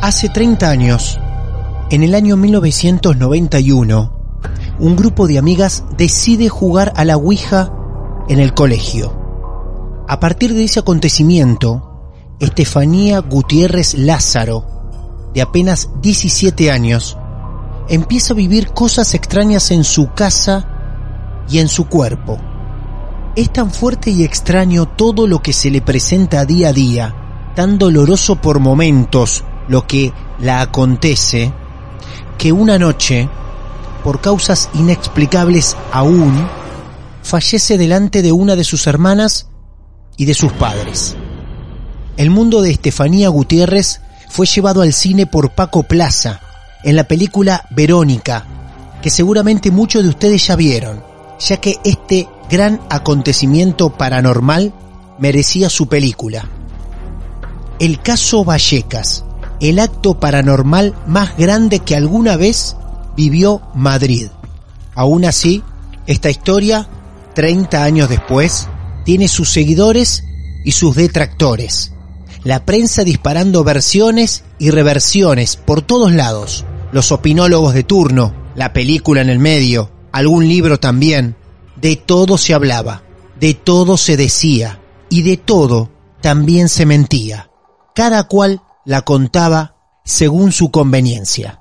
Hace 30 años, en el año 1991, un grupo de amigas decide jugar a la Ouija en el colegio. A partir de ese acontecimiento, Estefanía Gutiérrez Lázaro, de apenas 17 años, empieza a vivir cosas extrañas en su casa y en su cuerpo. Es tan fuerte y extraño todo lo que se le presenta día a día, tan doloroso por momentos lo que la acontece, que una noche, por causas inexplicables aún, fallece delante de una de sus hermanas y de sus padres. El mundo de Estefanía Gutiérrez fue llevado al cine por Paco Plaza en la película Verónica, que seguramente muchos de ustedes ya vieron, ya que este gran acontecimiento paranormal merecía su película. El caso Vallecas, el acto paranormal más grande que alguna vez vivió Madrid. Aún así, esta historia, 30 años después, tiene sus seguidores y sus detractores. La prensa disparando versiones y reversiones por todos lados. Los opinólogos de turno, la película en el medio, algún libro también. De todo se hablaba, de todo se decía y de todo también se mentía. Cada cual la contaba según su conveniencia.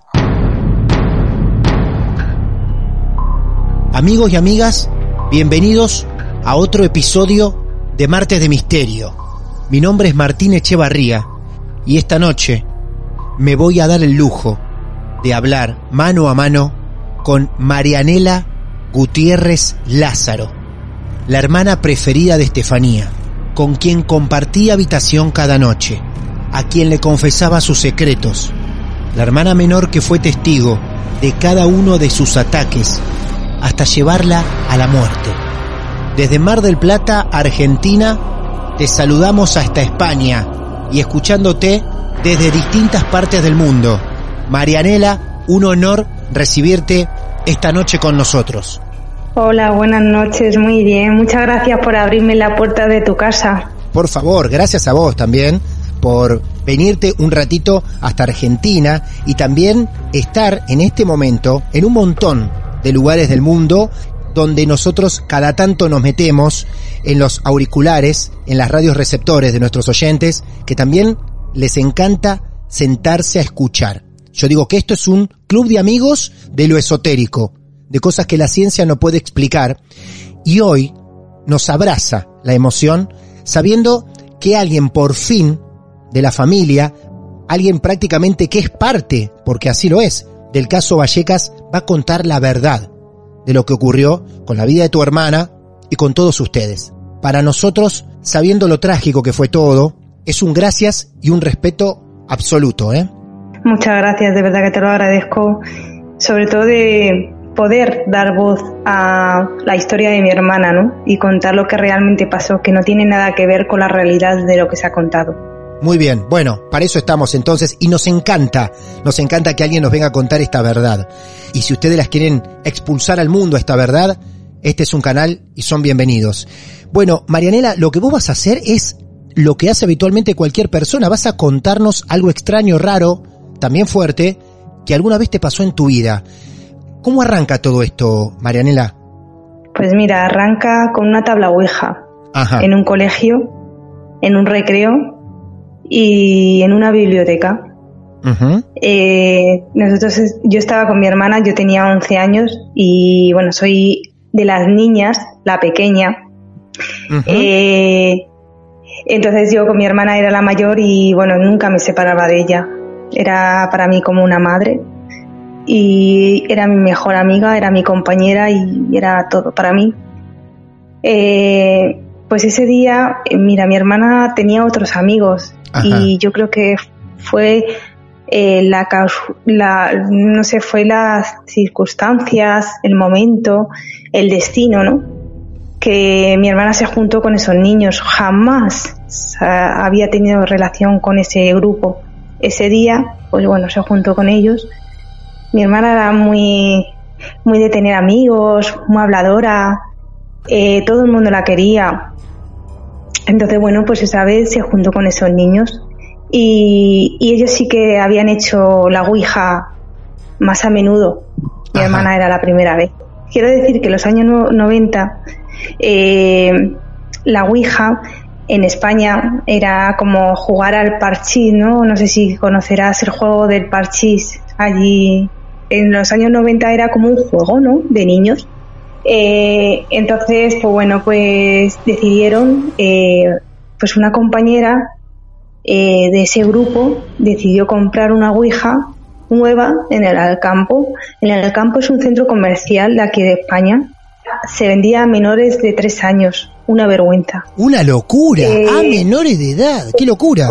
Amigos y amigas, bienvenidos a otro episodio de Martes de Misterio. Mi nombre es Martín Echevarría y esta noche me voy a dar el lujo de hablar mano a mano con Marianela Gutiérrez Lázaro, la hermana preferida de Estefanía, con quien compartía habitación cada noche, a quien le confesaba sus secretos, la hermana menor que fue testigo de cada uno de sus ataques hasta llevarla a la muerte. Desde Mar del Plata, Argentina, te saludamos hasta España y escuchándote desde distintas partes del mundo. Marianela, un honor recibirte esta noche con nosotros. Hola, buenas noches, muy bien. Muchas gracias por abrirme la puerta de tu casa. Por favor, gracias a vos también por venirte un ratito hasta Argentina y también estar en este momento en un montón de lugares del mundo donde nosotros cada tanto nos metemos en los auriculares, en las radios receptores de nuestros oyentes, que también les encanta sentarse a escuchar. Yo digo que esto es un club de amigos de lo esotérico, de cosas que la ciencia no puede explicar, y hoy nos abraza la emoción sabiendo que alguien por fin de la familia, alguien prácticamente que es parte, porque así lo es, del caso Vallecas, va a contar la verdad de lo que ocurrió con la vida de tu hermana y con todos ustedes. Para nosotros, sabiendo lo trágico que fue todo, es un gracias y un respeto absoluto, ¿eh? Muchas gracias, de verdad que te lo agradezco. Sobre todo de poder dar voz a la historia de mi hermana, ¿no? Y contar lo que realmente pasó, que no tiene nada que ver con la realidad de lo que se ha contado. Muy bien, bueno, para eso estamos entonces y nos encanta, nos encanta que alguien nos venga a contar esta verdad. Y si ustedes las quieren expulsar al mundo esta verdad, este es un canal y son bienvenidos. Bueno, Marianela, lo que vos vas a hacer es lo que hace habitualmente cualquier persona, vas a contarnos algo extraño, raro, también fuerte, que alguna vez te pasó en tu vida. ¿Cómo arranca todo esto, Marianela? Pues mira, arranca con una tabla ouija Ajá. en un colegio, en un recreo y en una biblioteca. Eh, nosotros, yo estaba con mi hermana, yo tenía 11 años y bueno, soy de las niñas, la pequeña. Eh, entonces yo con mi hermana era la mayor y bueno, nunca me separaba de ella. Era para mí como una madre y era mi mejor amiga, era mi compañera y era todo para mí. Eh, pues ese día, eh, mira, mi hermana tenía otros amigos Y yo creo que fue eh, la, la, no sé, fue las circunstancias, el momento, el destino, ¿no? Que mi hermana se juntó con esos niños. Jamás había tenido relación con ese grupo. Ese día, pues bueno, se juntó con ellos. Mi hermana era muy, muy de tener amigos, muy habladora. eh, todo el mundo la quería. Entonces, bueno, pues esa vez se juntó con esos niños y, y ellos sí que habían hecho la Ouija más a menudo. Mi Ajá. hermana era la primera vez. Quiero decir que en los años no- 90 eh, la Ouija en España era como jugar al parchís, ¿no? No sé si conocerás el juego del parchís. Allí en los años 90 era como un juego, ¿no? De niños. Eh, entonces, pues bueno, pues decidieron, eh, pues una compañera eh, de ese grupo decidió comprar una Ouija nueva en el Alcampo. En el Alcampo es un centro comercial de aquí de España. Se vendía a menores de tres años. Una vergüenza. Una locura, Eh, a menores de edad, qué locura.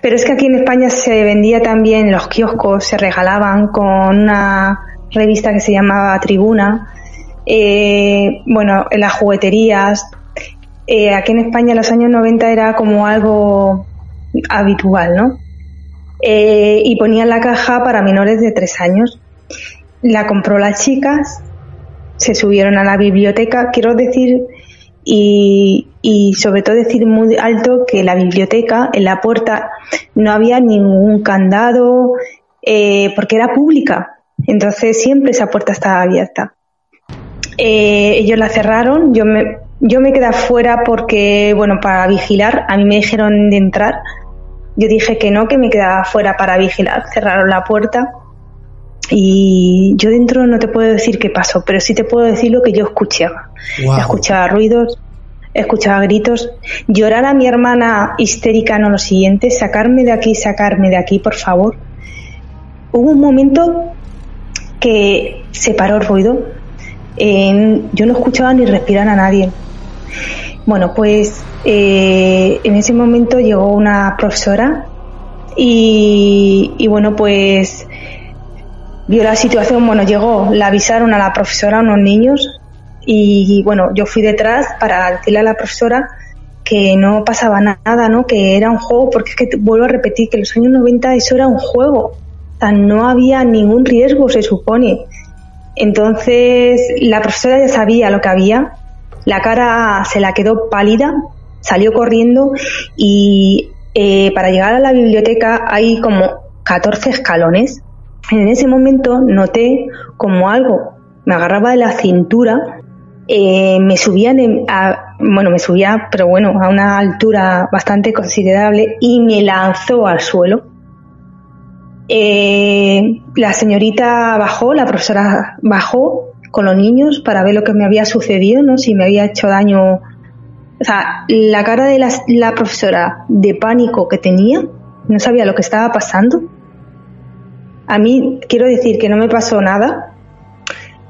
Pero es que aquí en España se vendía también en los kioscos, se regalaban con una revista que se llamaba Tribuna. Eh, bueno, en las jugueterías. Eh, aquí en España en los años 90 era como algo habitual, ¿no? Eh, y ponían la caja para menores de tres años. La compró las chicas, se subieron a la biblioteca, quiero decir, y, y sobre todo decir muy alto que la biblioteca, en la puerta, no había ningún candado, eh, porque era pública. Entonces siempre esa puerta estaba abierta. Eh, ellos la cerraron, yo me, yo me quedé afuera porque, bueno, para vigilar, a mí me dijeron de entrar. Yo dije que no, que me quedaba afuera para vigilar. Cerraron la puerta y yo dentro no te puedo decir qué pasó, pero sí te puedo decir lo que yo escuchaba. Escuchaba ruidos, escuchaba gritos, llorar a mi hermana histérica, no lo siguiente, sacarme de aquí, sacarme de aquí, por favor. Hubo un momento que se paró el ruido. En- yo no escuchaba ni respirar a nadie. Bueno, pues eh, en ese momento llegó una profesora y, y bueno, pues vio la situación, bueno, llegó, la avisaron a la profesora, a unos niños, y bueno, yo fui detrás para decirle a la profesora que no pasaba nada, ¿no? Que era un juego, porque es que vuelvo a repetir que en los años 90 eso era un juego. O sea, no había ningún riesgo, se supone. Entonces, la profesora ya sabía lo que había, la cara se la quedó pálida, salió corriendo y eh, para llegar a la biblioteca hay como 14 escalones. En ese momento noté como algo me agarraba de la cintura, eh, me subían a, bueno, me subía, pero bueno, a una altura bastante considerable y me lanzó al suelo. Eh, la señorita bajó, la profesora bajó con los niños para ver lo que me había sucedido, ¿no? Si me había hecho daño. O sea, la cara de la, la profesora de pánico que tenía, no sabía lo que estaba pasando. A mí quiero decir que no me pasó nada.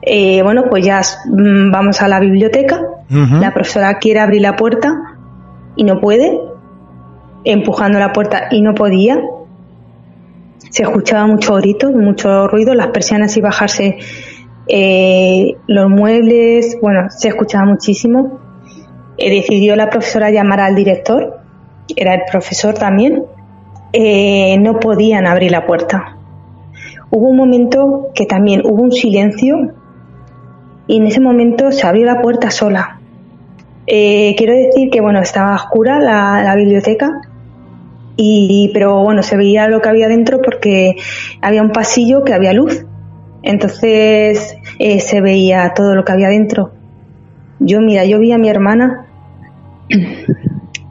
Eh, bueno, pues ya mm, vamos a la biblioteca. La profesora quiere abrir la puerta y no puede, empujando la puerta y no podía. Se escuchaba mucho grito, mucho ruido, las persianas y bajarse eh, los muebles, bueno, se escuchaba muchísimo. Eh, decidió la profesora llamar al director era el profesor también, eh, no podían abrir la puerta. Hubo un momento que también hubo un silencio y en ese momento se abrió la puerta sola. Quiero decir que bueno, estaba oscura la biblioteca y pero bueno, se veía lo que había dentro porque había un pasillo que había luz. Entonces eh, se veía todo lo que había dentro. Yo, mira, yo vi a mi hermana.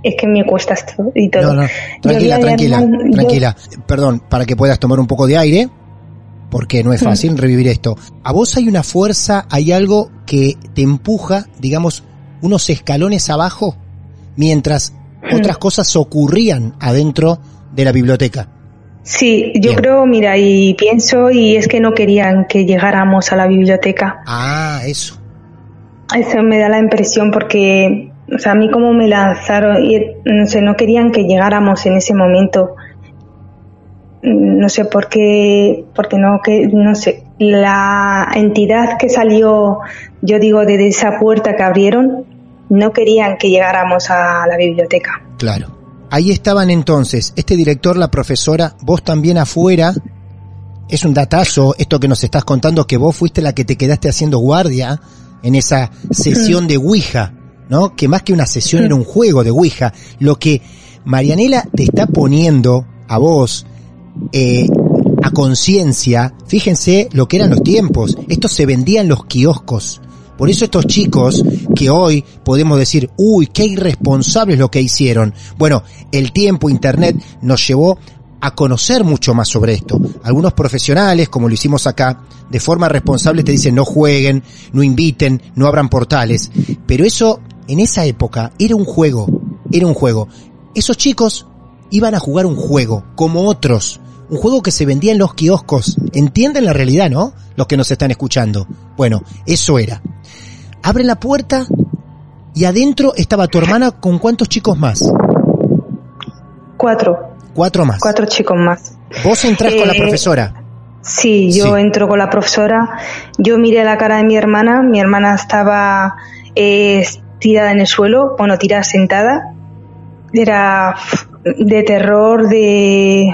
Es que me cuesta esto y todo. No, no, tranquila, tranquila, hermana- yo- tranquila. Perdón, para que puedas tomar un poco de aire, porque no es fácil revivir esto. A vos hay una fuerza, hay algo que te empuja, digamos, unos escalones abajo, mientras otras cosas ocurrían adentro de la biblioteca. Sí, yo Bien. creo, mira, y pienso, y es que no querían que llegáramos a la biblioteca. Ah, eso. Eso me da la impresión porque, o sea, a mí como me lanzaron, y no sé, no querían que llegáramos en ese momento. No sé por qué, porque no, que, no sé, la entidad que salió, yo digo, desde esa puerta que abrieron, no querían que llegáramos a la biblioteca. Claro. Ahí estaban entonces, este director, la profesora, vos también afuera. Es un datazo esto que nos estás contando, que vos fuiste la que te quedaste haciendo guardia en esa sesión de Ouija, ¿no? Que más que una sesión era un juego de Ouija. Lo que Marianela te está poniendo a vos eh, a conciencia, fíjense lo que eran los tiempos. Esto se vendía en los kioscos. Por eso estos chicos que hoy podemos decir, uy, qué irresponsables lo que hicieron. Bueno, el tiempo, Internet, nos llevó a conocer mucho más sobre esto. Algunos profesionales, como lo hicimos acá, de forma responsable te dicen no jueguen, no inviten, no abran portales. Pero eso, en esa época, era un juego, era un juego. Esos chicos iban a jugar un juego, como otros. Un juego que se vendía en los kioscos. Entienden la realidad, ¿no? Los que nos están escuchando. Bueno, eso era. Abren la puerta y adentro estaba tu hermana con cuántos chicos más? Cuatro, Cuatro más. cuatro chicos más. Vos entrás con la Eh, profesora. Sí, yo Sí. entro con la profesora, yo miré la cara de mi hermana, mi hermana estaba eh, tirada en el suelo, bueno, tirada sentada, era de terror, de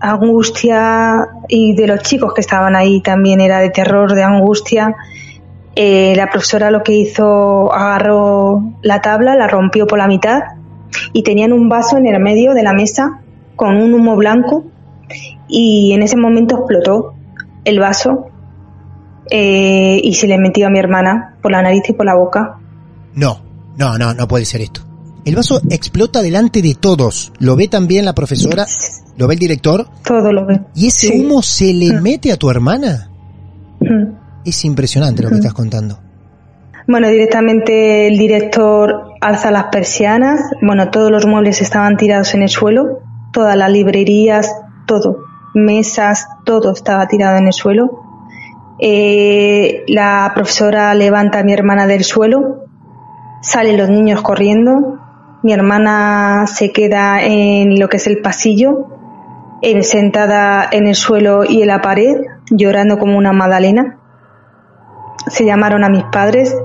angustia y de los chicos que estaban ahí también era de terror, de angustia. Eh, la profesora lo que hizo, agarró la tabla, la rompió por la mitad y tenían un vaso en el medio de la mesa con un humo blanco y en ese momento explotó el vaso eh, y se le metió a mi hermana por la nariz y por la boca. No, no, no, no puede ser esto. El vaso explota delante de todos. ¿Lo ve también la profesora? ¿Lo ve el director? Todo lo ve. ¿Y ese Sí. humo se le mete a tu hermana? Mm. Es impresionante lo que estás contando. Bueno, directamente el director alza las persianas. Bueno, todos los muebles estaban tirados en el suelo. Todas las librerías, todo. Mesas, todo estaba tirado en el suelo. Eh, la profesora levanta a mi hermana del suelo. Salen los niños corriendo. Mi hermana se queda en lo que es el pasillo, en- sentada en el suelo y en la pared, llorando como una magdalena se llamaron a mis padres.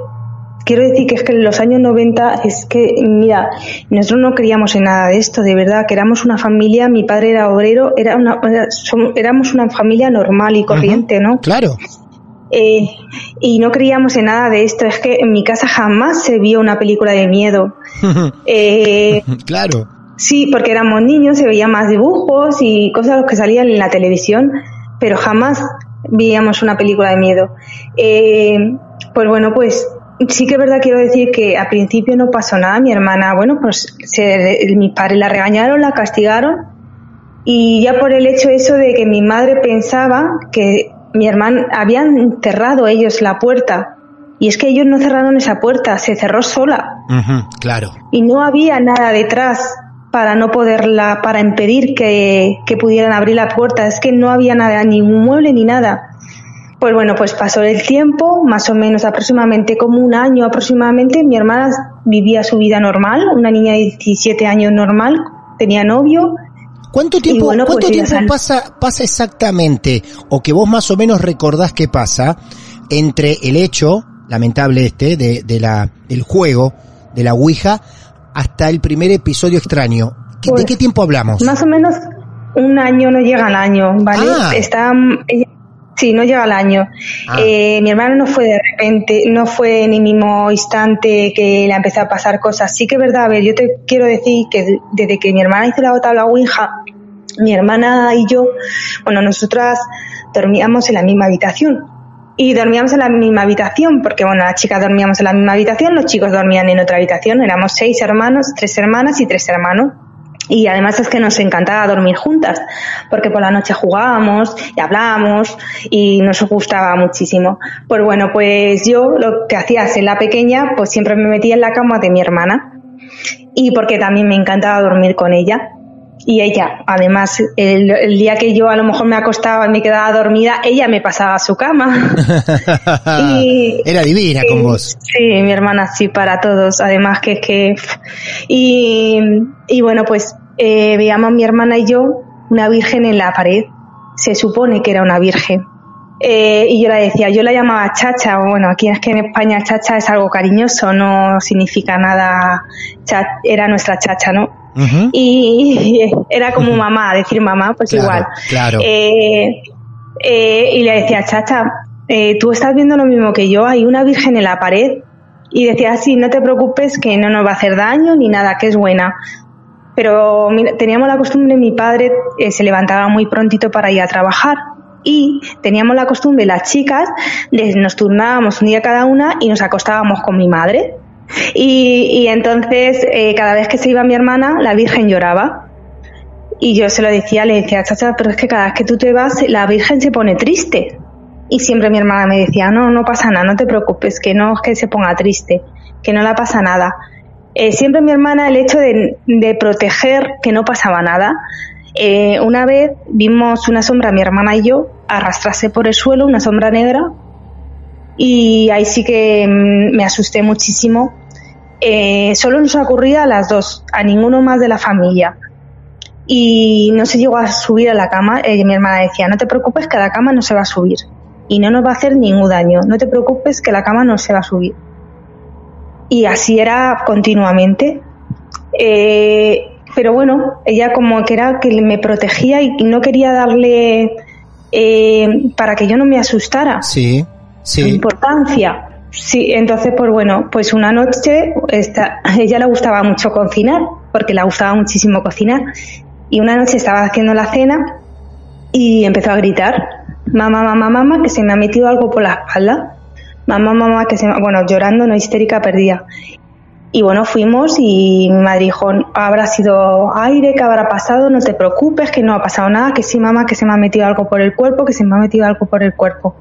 Quiero decir que es que en los años 90 es que, mira, nosotros no creíamos en nada de esto, de verdad, que éramos una familia, mi padre era obrero, era una, era- éramos una familia normal y corriente, ¿no? Claro. Eh, y no creíamos en nada de esto, es que en mi casa jamás se vio una película de miedo. Eh, claro. Sí, porque éramos niños, se veían más dibujos y cosas que salían en la televisión, pero jamás veíamos una película de miedo. Eh, pues bueno, pues sí que es verdad, quiero decir que al principio no pasó nada. Mi hermana, bueno, pues se, mis padres la regañaron, la castigaron y ya por el hecho eso de que mi madre pensaba que mi hermana habían cerrado ellos la puerta y es que ellos no cerraron esa puerta, se cerró sola claro. y no había nada detrás para no poderla, para impedir que, que pudieran abrir la puerta. Es que no había nada, ni un mueble ni nada. Pues bueno, pues pasó el tiempo, más o menos aproximadamente como un año aproximadamente, mi hermana vivía su vida normal, una niña de 17 años normal, tenía novio. ¿Cuánto tiempo, bueno, ¿cuánto pues tiempo pasa, pasa exactamente, o que vos más o menos recordás que pasa, entre el hecho, lamentable este, de, de la, del juego, de la Ouija, hasta el primer episodio extraño? ¿Qué- ¿De Pues, qué tiempo hablamos? Más o menos un año no llega al año, ¿vale? Ah. Está, ella- sí, no llega al año. Ah. Eh, mi hermana no fue de repente, no fue en el mismo instante que le empezó a pasar cosas. Sí que es verdad, a ver, yo te quiero decir que de- desde que mi hermana hizo la tabla Ouija, mi hermana y yo, bueno, nosotras dormíamos en la misma habitación. Y dormíamos en la misma habitación, porque bueno, las chicas dormíamos en la misma habitación, los chicos dormían en otra habitación, éramos seis hermanos, tres hermanas y tres hermanos. Y además es que nos encantaba dormir juntas, porque por la noche jugábamos y hablábamos y nos gustaba muchísimo. Pues bueno, pues yo lo que hacía en la pequeña, pues siempre me metía en la cama de mi hermana. Y porque también me encantaba dormir con ella. Y ella, además, el, el día que yo a lo mejor me acostaba y me quedaba dormida, ella me pasaba a su cama. Y- Era divina con vos. Sí, mi hermana sí, para todos. Además que es que... Y, y bueno, pues eh, veíamos mi hermana y yo una virgen en la pared. Se supone que era una virgen. Eh, y yo la decía, yo la llamaba chacha, bueno, aquí es que en España chacha es algo cariñoso, no significa nada, cha- era nuestra chacha, ¿no? Y era como mamá, decir mamá, pues Claro, igual. claro. Eh, eh, y le decía, chacha, eh, tú estás viendo lo mismo que yo, hay una virgen en la pared. Y decía, sí, no te preocupes, que no nos va a hacer daño ni nada, que es buena. Pero mira, teníamos la costumbre, mi padre se levantaba muy prontito para ir a trabajar. Y teníamos la costumbre, las chicas, de, nos turnábamos un día cada una y nos acostábamos con mi madre. Y, entonces, eh, cada vez que se iba mi hermana, la Virgen lloraba. Y yo se lo decía, le decía, chacha, pero es que cada vez que tú te vas, la Virgen se pone triste. Y siempre mi hermana me decía, no, no pasa nada, no te preocupes, que no es que se ponga triste, que no le pasa nada. Eh, siempre mi hermana, el hecho de, de proteger que no pasaba nada. Eh, una vez vimos una sombra, mi hermana y yo, arrastrarse por el suelo, una sombra negra, y ahí sí que mm, me asusté muchísimo. Eh, solo nos ocurría a las dos, a ninguno más de la familia. Y no se llegó a subir a la cama. Eh, mi hermana decía, no te preocupes que la cama no se va a subir. Y no nos va a hacer ningún daño. No te preocupes que la cama no se va a subir. Y así era continuamente. Eh, pero bueno, ella como que era que me protegía y no quería darle eh, para que yo no me asustara Sí, sí. importancia. Sí, entonces, pues bueno, pues una noche, esta, ella le gustaba mucho cocinar, porque le gustaba muchísimo cocinar, y una noche estaba haciendo la cena y empezó a gritar, mamá, mamá, mamá, que se me ha metido algo por la espalda, mamá, mamá, que se me... bueno, llorando, no histérica, perdida. Y bueno, fuimos y mi madre dijo, habrá sido aire, que habrá pasado, no te preocupes, que no ha pasado nada, que sí, mamá, que se me ha metido algo por el cuerpo, que se me ha metido algo por el cuerpo.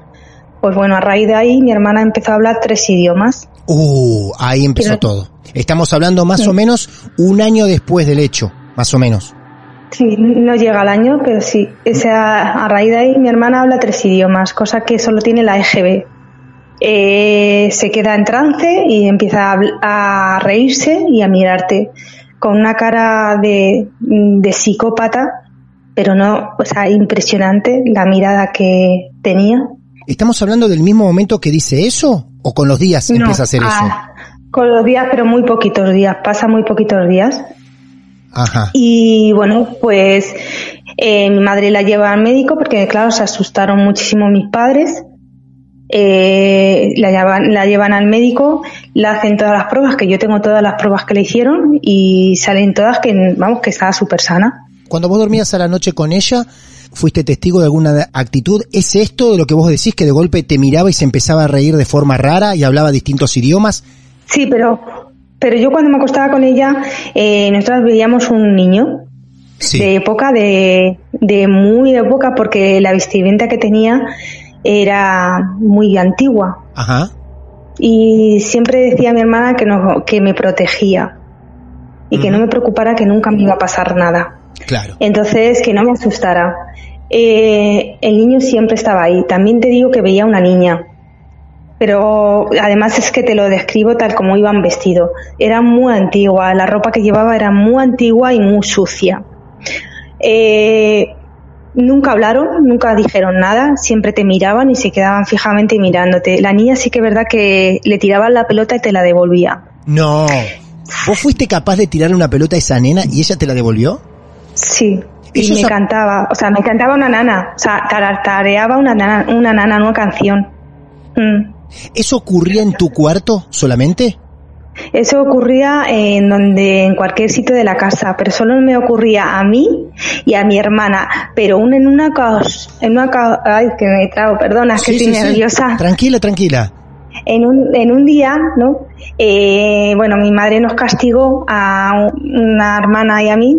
Pues bueno, a raíz de ahí mi hermana empezó a hablar tres idiomas. Uh, ahí empezó Pero- todo. Estamos hablando más o menos un año después del hecho, más o menos. Sí, no llega al año, pero sí. O sea, a raíz de ahí mi hermana habla tres idiomas, cosa que solo tiene la EGB. Eh, se queda en trance y empieza a reírse y a mirarte con una cara de, de psicópata, pero no, o sea, impresionante la mirada que tenía. ¿Estamos hablando del mismo momento que dice eso? ¿O con los días No, empieza a hacer eso? ah, Con los días, pero muy poquitos días, pasa muy poquitos días. Ajá. Y bueno, pues eh, mi madre la lleva al médico porque, claro, se asustaron muchísimo mis padres. Eh, la, llevan, la llevan al médico, le hacen todas las pruebas, que yo tengo todas las pruebas que le hicieron y salen todas que, vamos, que estaba súper sana. Cuando vos dormías a la noche con ella, ¿fuiste testigo de alguna actitud? ¿Es esto de lo que vos decís que de golpe te miraba y se empezaba a reír de forma rara y hablaba distintos idiomas? Sí, pero, pero yo cuando me acostaba con ella, eh, nosotros veíamos un niño Sí. de época, de, de muy de época, porque la vestimenta que tenía era muy antigua. Ajá. Y siempre decía a mi hermana que, no, que me protegía y que no me preocupara que nunca me iba a pasar nada. Claro. Entonces, que no me asustara. Eh, el niño siempre estaba ahí. También te digo que veía una niña. Pero además es que te lo describo tal como iban vestidos. Era muy antigua, la ropa que llevaba era muy antigua y muy sucia. Eh, nunca hablaron, nunca dijeron nada, siempre te miraban y se quedaban fijamente mirándote. La niña sí que es verdad que le tiraban la pelota y te la devolvía. No. ¿Vos fuiste capaz de tirarle una pelota a esa nena y ella te la devolvió? Sí. Y Eso me cantaba, o sea, me cantaba una nana, o sea, tarareaba una nana, una nana, una canción. Mm. ¿Eso ocurría en tu cuarto solamente? Eso ocurría en donde, en cualquier sitio de la casa, pero solo me ocurría a mí y a mi hermana, pero un, en una cosa, en una ay, que me trago, perdona, es que Sí, estoy sí, sí. nerviosa. Tranquila, tranquila. En un, en un día, ¿no? Eh, bueno, mi madre nos castigó a una hermana y a mí,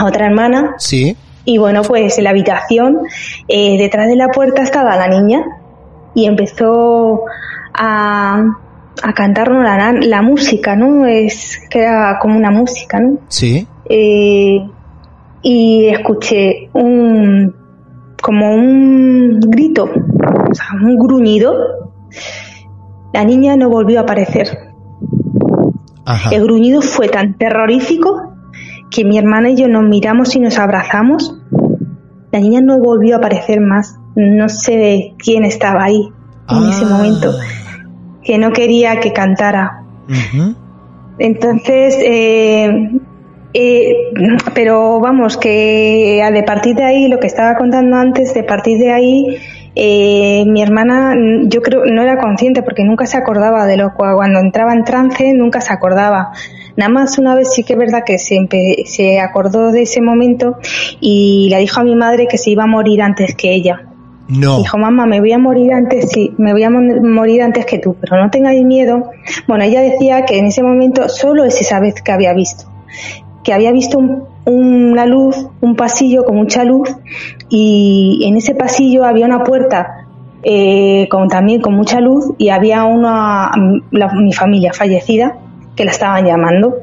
a otra hermana, Sí. y bueno, pues en la habitación, eh, detrás de la puerta estaba la niña y empezó a, a cantarnos la, la música, ¿no? Es que era como una música, ¿no? Sí. Eh, y escuché un como un grito, o sea, un gruñido. La niña no volvió a aparecer. Ajá. El gruñido fue tan terrorífico que mi hermana y yo nos miramos y nos abrazamos. La niña no volvió a aparecer más. No sé quién estaba ahí en ese Ah. momento, que no quería que cantara. Entonces, eh, eh, pero vamos, que a de partir de ahí, lo que estaba contando antes, de partir de ahí, eh, mi hermana, yo creo, no era consciente porque nunca se acordaba de lo cua- cuando entraba en trance, nunca se acordaba. Nada más una vez sí que es verdad que se, se acordó de ese momento y le dijo a mi madre que se iba a morir antes que ella. No. Dijo, mamá, me voy a morir antes, sí, me voy a morir antes que tú, pero no tengáis miedo. Bueno, ella decía que en ese momento solo es esa vez que había visto, que había visto un- una luz, un pasillo con mucha luz y en ese pasillo había una puerta eh, con también con mucha luz y había una, mi familia fallecida que la estaban llamando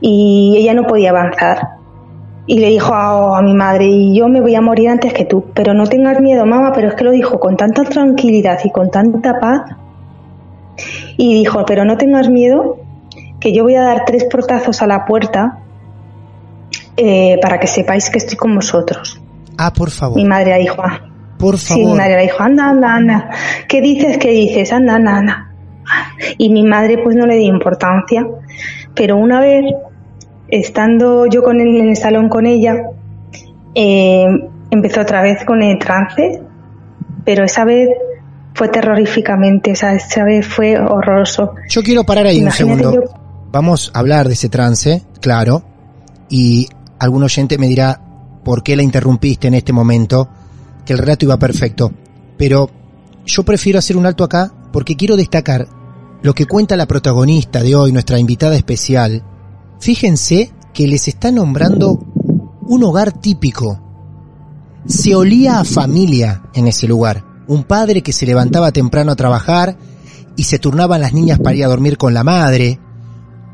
y ella no podía avanzar y le dijo a, a mi madre, y yo me voy a morir antes que tú, pero no tengas miedo, mamá, pero es que lo dijo con tanta tranquilidad y con tanta paz. Y dijo, pero no tengas miedo, que yo voy a dar tres portazos a la puerta eh, para que sepáis que estoy con vosotros. Ah, por favor. Mi madre dijo, "Ah". Por sí, mi favor. madre le dijo, anda, anda, anda. ¿Qué dices? ¿Qué dices? Anda, anda, anda. Y mi madre pues no le dio importancia. Pero una vez, estando yo con él en el salón con ella, eh, empezó otra vez con el trance, pero esa vez fue terroríficamente, o sea, esa vez fue horroroso. Yo quiero parar ahí un segundo. yo- Vamos a hablar de ese trance, claro. Y algún oyente me dirá por qué la interrumpiste en este momento, que el relato iba perfecto. Pero yo prefiero hacer un alto acá porque quiero destacar lo que cuenta la protagonista de hoy, nuestra invitada especial. Fíjense que les está nombrando un hogar típico. Se olía a familia en ese lugar. Un padre que se levantaba temprano a trabajar y se turnaban las niñas para ir a dormir con la madre.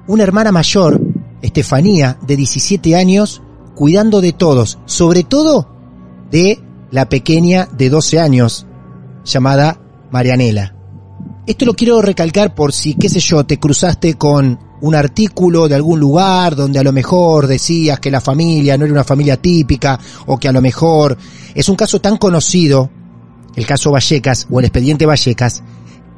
Una hermana mayor, Estefanía, de 17 años, cuidando de todos, sobre todo de la pequeña de 12 años, llamada Marianela. Esto lo quiero recalcar por si, qué sé yo, te cruzaste con un artículo de algún lugar donde a lo mejor decías que la familia no era una familia típica o que a lo mejor es un caso tan conocido, el caso Vallecas o el expediente Vallecas,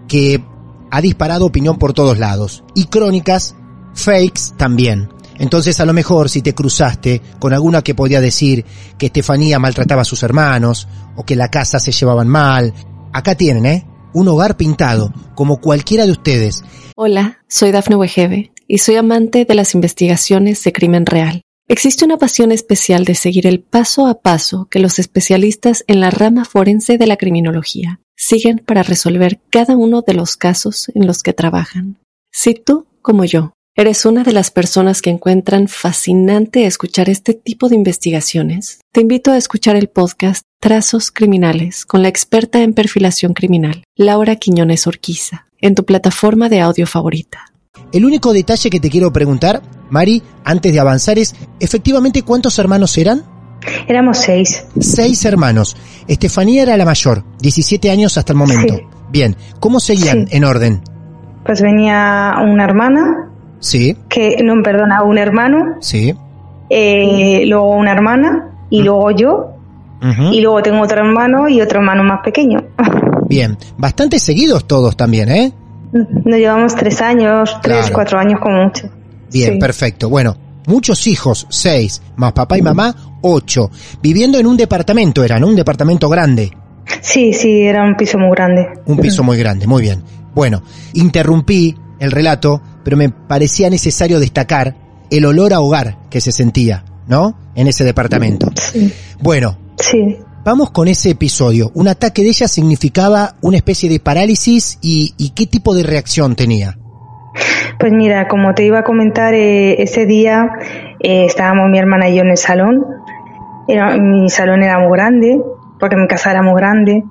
que ha disparado opinión por todos lados. Y crónicas fakes también. Entonces a lo mejor si te cruzaste con alguna que podía decir que Estefanía maltrataba a sus hermanos o que la casa se llevaban mal, acá tienen, ¿eh? Un hogar pintado, como cualquiera de ustedes. Hola, soy Dafne Wegebe y soy amante de las investigaciones de crimen real. Existe una pasión especial de seguir el paso a paso que los especialistas en la rama forense de la criminología siguen para resolver cada uno de los casos en los que trabajan. Si tú, como yo, eres una de las personas que encuentran fascinante escuchar este tipo de investigaciones, te invito a escuchar el podcast Trazos Criminales con la experta en perfilación criminal, Laura Quiñones Orquiza, en tu plataforma de audio favorita. El único detalle que te quiero preguntar, Mari, antes de avanzar es, efectivamente, ¿cuántos hermanos eran? Éramos seis. Seis hermanos. Estefanía era la mayor, 17 años hasta el momento. Sí. Bien, ¿cómo seguían Sí. en orden? Pues venía una hermana, Sí, que, no, perdona, un hermano, sí. eh, luego una hermana y Mm. luego yo y luego tengo otro hermano y otro hermano más pequeño. Bien, bastante seguidos todos también, ¿eh? Nos llevamos tres años, tres, Claro. cuatro años como mucho. Bien, Sí. perfecto. Bueno, muchos hijos, seis, más papá y mamá, ocho. Viviendo en un departamento, era, ¿no? Un departamento grande. Sí, sí, era un piso muy grande. Un piso muy grande, muy bien. Bueno, interrumpí el relato, pero me parecía necesario destacar el olor a hogar que se sentía, ¿no? En ese departamento. Sí, Bueno, sí. vamos con ese episodio. Un ataque de ella significaba una especie de parálisis y, y qué tipo de reacción tenía. Pues mira, como te iba a comentar, eh, ese día eh, estábamos mi hermana y yo en el salón. Era, mi salón era muy grande, porque mi casa era muy grande.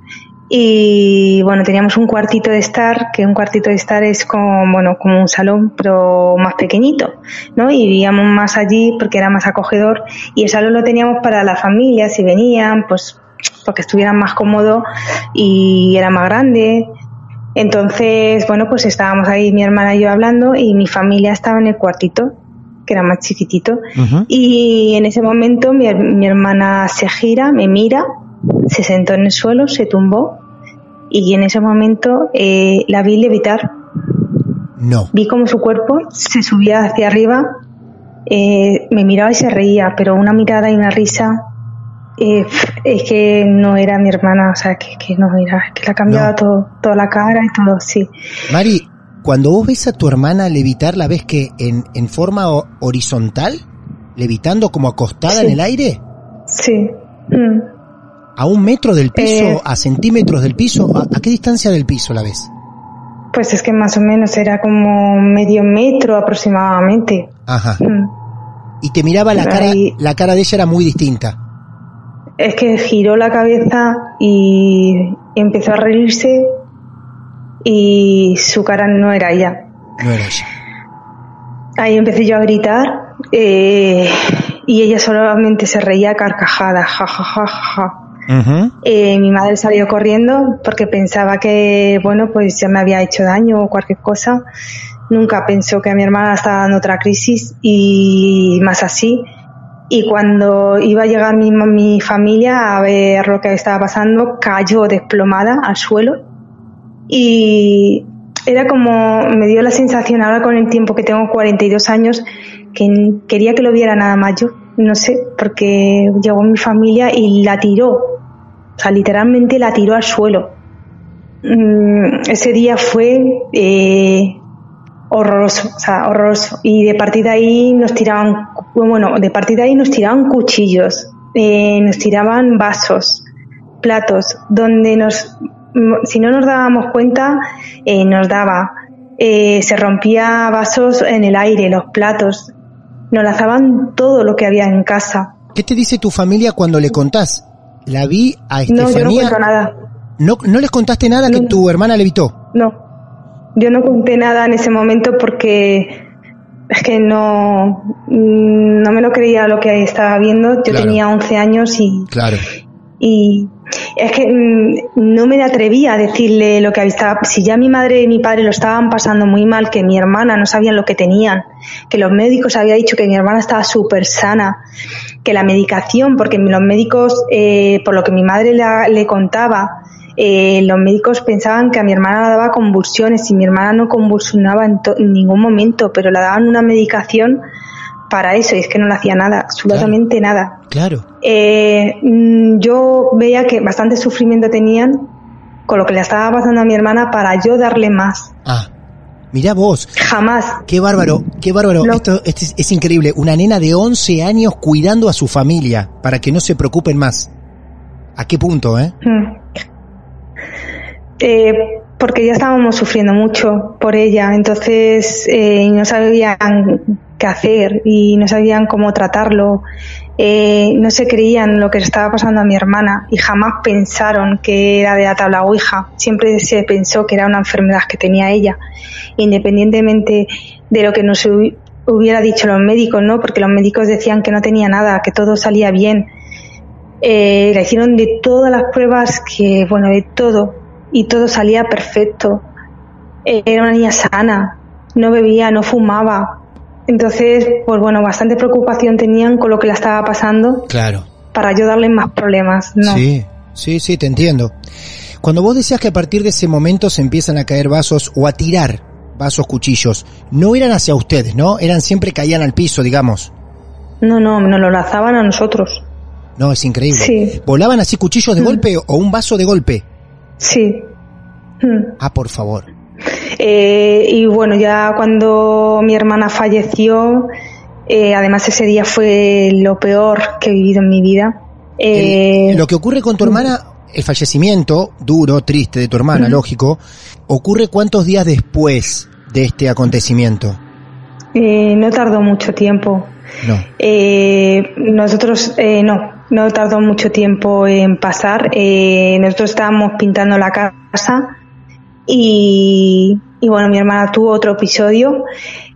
Y bueno, teníamos un cuartito de estar, que un cuartito de estar es como, bueno, como un salón, pero más pequeñito, ¿no? Y vivíamos más allí porque era más acogedor. Y el salón lo teníamos para las familias, si venían, pues, porque estuvieran más cómodos y era más grande. Entonces, bueno, pues estábamos ahí mi hermana y yo hablando y mi familia estaba en el cuartito, que era más chiquitito. Y en ese momento mi, mi hermana se gira, me mira, se sentó en el suelo, se tumbó y en ese momento eh, la vi levitar. No. Vi como su cuerpo se subía hacia arriba, eh, me miraba y se reía, pero una mirada y una risa. eh, es que no era mi hermana, o sea, que, que no era, que le ha cambiado No. todo, toda la cara y todo, sí. Mari, cuando vos ves a tu hermana levitar, ¿la ves que en, en forma ho- horizontal? ¿Levitando como acostada Sí. en el aire? Sí. Mm. ¿A un metro del piso? Eh. ¿A centímetros del piso? ¿A, a qué distancia del piso la ves? Pues es que más o menos era como medio metro aproximadamente. Ajá. Mm. Y te miraba la cara, Ahí. la cara de ella era muy distinta. Es que giró la cabeza y empezó a reírse y su cara no era ella. No era ella. Ahí empecé yo a gritar eh, y ella solamente se reía a carcajadas, ja, ja, ja, Eh, mi madre salió corriendo porque pensaba que, bueno, pues ya me había hecho daño o cualquier cosa. Nunca pensó que a mi hermana estaba dando otra crisis y más así. Y cuando iba a llegar mi, mi familia a ver lo que estaba pasando, cayó desplomada al suelo. Y era como, me dio la sensación ahora con el tiempo que tengo 42 años, que quería que lo viera nada más yo. No sé, porque llegó mi familia y la tiró. O sea, literalmente la tiró al suelo. Mm, ese día fue eh, horroroso, o sea, horroroso. Y de partir de ahí nos tiraban, bueno, de partir de ahí nos tiraban cuchillos, eh, nos tiraban vasos, platos, donde nos, mm, si no nos dábamos cuenta, eh, nos daba, se rompía vasos en el aire, los platos, nos lanzaban todo lo que había en casa. ¿Qué te dice tu familia cuando le contás? La vi a No, yo no Estefanía. cuento nada. ¿No, no les contaste nada que tu hermana levitó? No, yo no conté nada en ese momento porque es que no, mm, no me lo creía lo que estaba viendo. Yo Claro. tenía 11 años y, Claro. y es que mm, no me atrevía a decirle lo que estaba. Si ya mi madre y mi padre lo estaban pasando muy mal, que mi hermana no sabían lo que tenían, que los médicos habían dicho que mi hermana estaba súper sana, que la medicación, porque los médicos, eh, por lo que mi madre la- le contaba, eh, los médicos pensaban que a mi hermana la daba convulsiones y mi hermana no convulsionaba en, to- en ningún momento, pero le daban una medicación para eso y es que no le hacía nada, absolutamente nada. Claro. Eh, mm, yo veía que bastante sufrimiento tenían con lo que le estaba pasando a mi hermana para yo darle más. Ah, mirá vos. Jamás. Qué bárbaro, qué bárbaro. No. Esto, esto es, es increíble. Una nena de 11 años cuidando a su familia para que no se preocupen más. ¿A qué punto, eh? Mm. Eh, porque ya estábamos sufriendo mucho por ella, entonces eh, no sabían qué hacer y no sabían cómo tratarlo. Eh, no se creían lo que estaba pasando a mi hermana y jamás pensaron que era de la tabla Ouija. Siempre se pensó que era una enfermedad que tenía ella, independientemente de lo que nos hu- hubiera dicho los médicos, ¿no? Porque los médicos decían que no tenía nada, que todo salía bien. Eh, le hicieron de todas las pruebas que, bueno, de todo, y todo salía perfecto. Era una niña sana, no bebía, no fumaba. Entonces, pues bueno, bastante preocupación tenían con lo que le estaba pasando Claro. para yo darle más problemas, ¿no? Sí, sí, sí, te entiendo. Cuando vos decías que a partir de ese momento se empiezan a caer vasos o a tirar vasos, cuchillos, no eran hacia ustedes, ¿no? Eran siempre caían al piso, digamos. No, no, nos lo lanzaban a nosotros. No, es increíble. Sí. ¿Volaban así cuchillos de Mm. golpe o un vaso de golpe? Sí. Mm. Ah, por favor. Eh, y bueno, ya cuando mi hermana falleció, eh, además ese día fue lo peor que he vivido en mi vida. Eh, El- lo que ocurre con tu hermana, el fallecimiento duro, triste de tu hermana, lógico, ocurre cuántos días después de este acontecimiento. eh, no tardó mucho tiempo. No. Eh, nosotros eh, no, no tardó mucho tiempo en pasar. Eh, nosotros estábamos pintando la casa y, y bueno, mi hermana tuvo otro episodio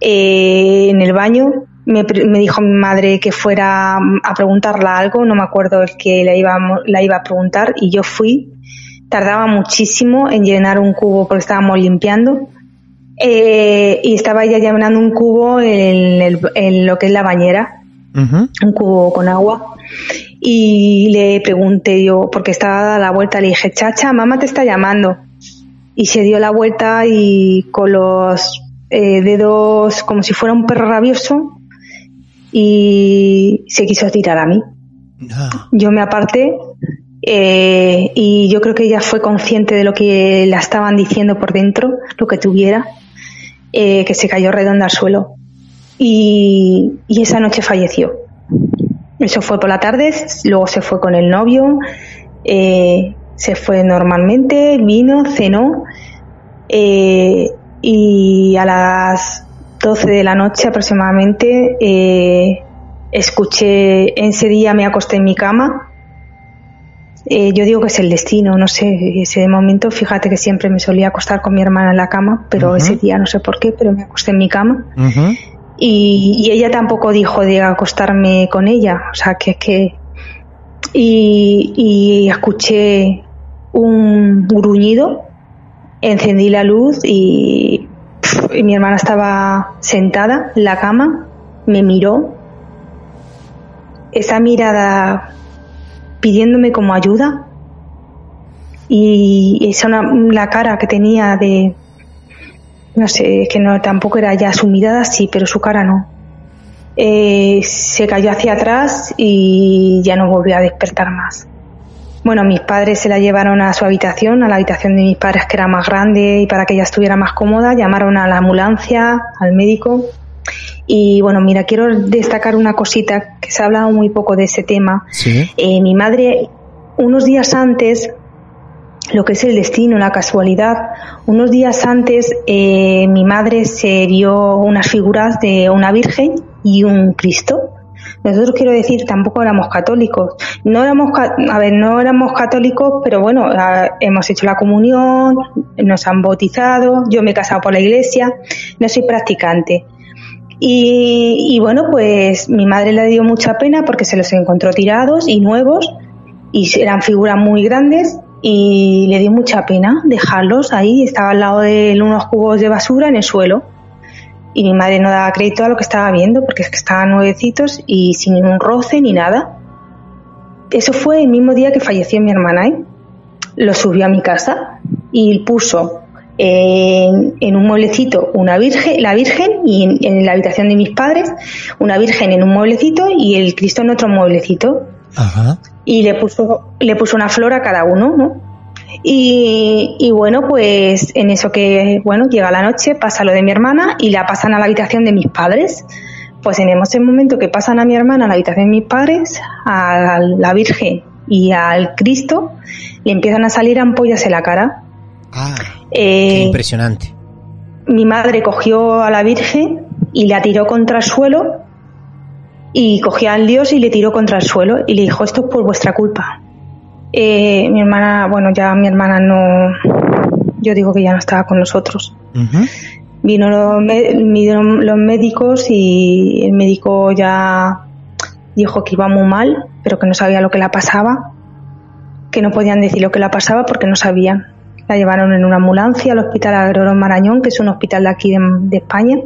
eh, en el baño. Me, me dijo mi madre que fuera a preguntarla algo, no me acuerdo el que la iba, a- la iba a preguntar y yo fui. Tardaba muchísimo en llenar un cubo porque estábamos limpiando. Eh, y estaba ella llenando un cubo en, el- en lo que es la bañera un cubo con agua y le pregunté yo, porque estaba dada la vuelta, le dije, chacha, mamá te está llamando. Y se dio la vuelta y con los eh, dedos como si fuera un perro rabioso y se quiso tirar a mí. No. Yo me aparté eh, y yo creo que ella fue consciente de lo que la estaban diciendo por dentro, lo que tuviera, eh, que se cayó redonda al suelo. Y, y esa noche falleció. Eso fue por la tarde, luego se fue con el novio, eh, se fue normalmente, vino, cenó eh, y a las 12 de la noche aproximadamente eh, escuché, ese día me acosté en mi cama. Eh, yo digo que es el destino, no sé, ese momento, fíjate que siempre me solía acostar con mi hermana en la cama, pero ese día no sé por qué, pero me acosté en mi cama. Y, y ella tampoco dijo de acostarme con ella, o sea que es que y, y escuché un gruñido, encendí la luz y, mi hermana estaba sentada en la cama, me miró, esa mirada pidiéndome como ayuda y esa la cara que tenía de no sé, que no tampoco era ya su mirada sí, pero su cara no. Eh, se cayó hacia atrás y ya no volvió a despertar más. Bueno, mis padres se la llevaron a su habitación, a la habitación de mis padres que era más grande y para que ella estuviera más cómoda, llamaron a la ambulancia, al médico. Y bueno, mira, quiero destacar una cosita que se ha hablado muy poco de ese tema. Sí. Eh, mi madre, unos días antes, lo que es el destino, la casualidad, unos días antes eh, mi madre se vio unas figuras de una Virgen y un Cristo. Nosotros quiero decir, tampoco éramos católicos. No éramos, a ver, no éramos católicos, pero bueno, ah, hemos hecho la comunión, nos han bautizado, yo me he casado por la iglesia, no soy practicante. Y, y bueno, pues mi madre le dio mucha pena porque se los encontró tirados y nuevos y eran figuras muy grandes y le dio mucha pena dejarlos ahí. Estaba al lado de unos cubos de basura en el suelo y mi madre no daba crédito a lo que estaba viendo porque es que estaban nuevecitos y sin ningún roce ni nada. Eso fue el mismo día que falleció mi hermana. ¿eh? Lo subió a mi casa y puso en, en un mueblecito una virgen, la Virgen y en, en la habitación de mis padres una Virgen en un mueblecito y el Cristo en otro mueblecito Ajá. Y le puso le puso una flor a cada uno, ¿no? Y, y bueno, pues en eso que, bueno, llega la noche, pasa lo de mi hermana y la pasan a la habitación de mis padres. Pues en ese momento que pasan a mi hermana a la habitación de mis padres, a la Virgen y al Cristo, le empiezan a salir ampollas en la cara. Ah, qué Eh, impresionante. mi madre cogió a la Virgen y la tiró contra el suelo y cogió al Dios y le tiró contra el suelo y le dijo esto es por vuestra culpa. Eh, mi hermana, bueno, ya mi hermana no, yo digo que ya no estaba con nosotros. Vino los, vinieron los médicos y el médico ya dijo que iba muy mal, pero que no sabía lo que la pasaba, que no podían decir lo que la pasaba porque no sabían. La llevaron en una ambulancia al Hospital Agrero Marañón, que es un hospital de aquí de, de España.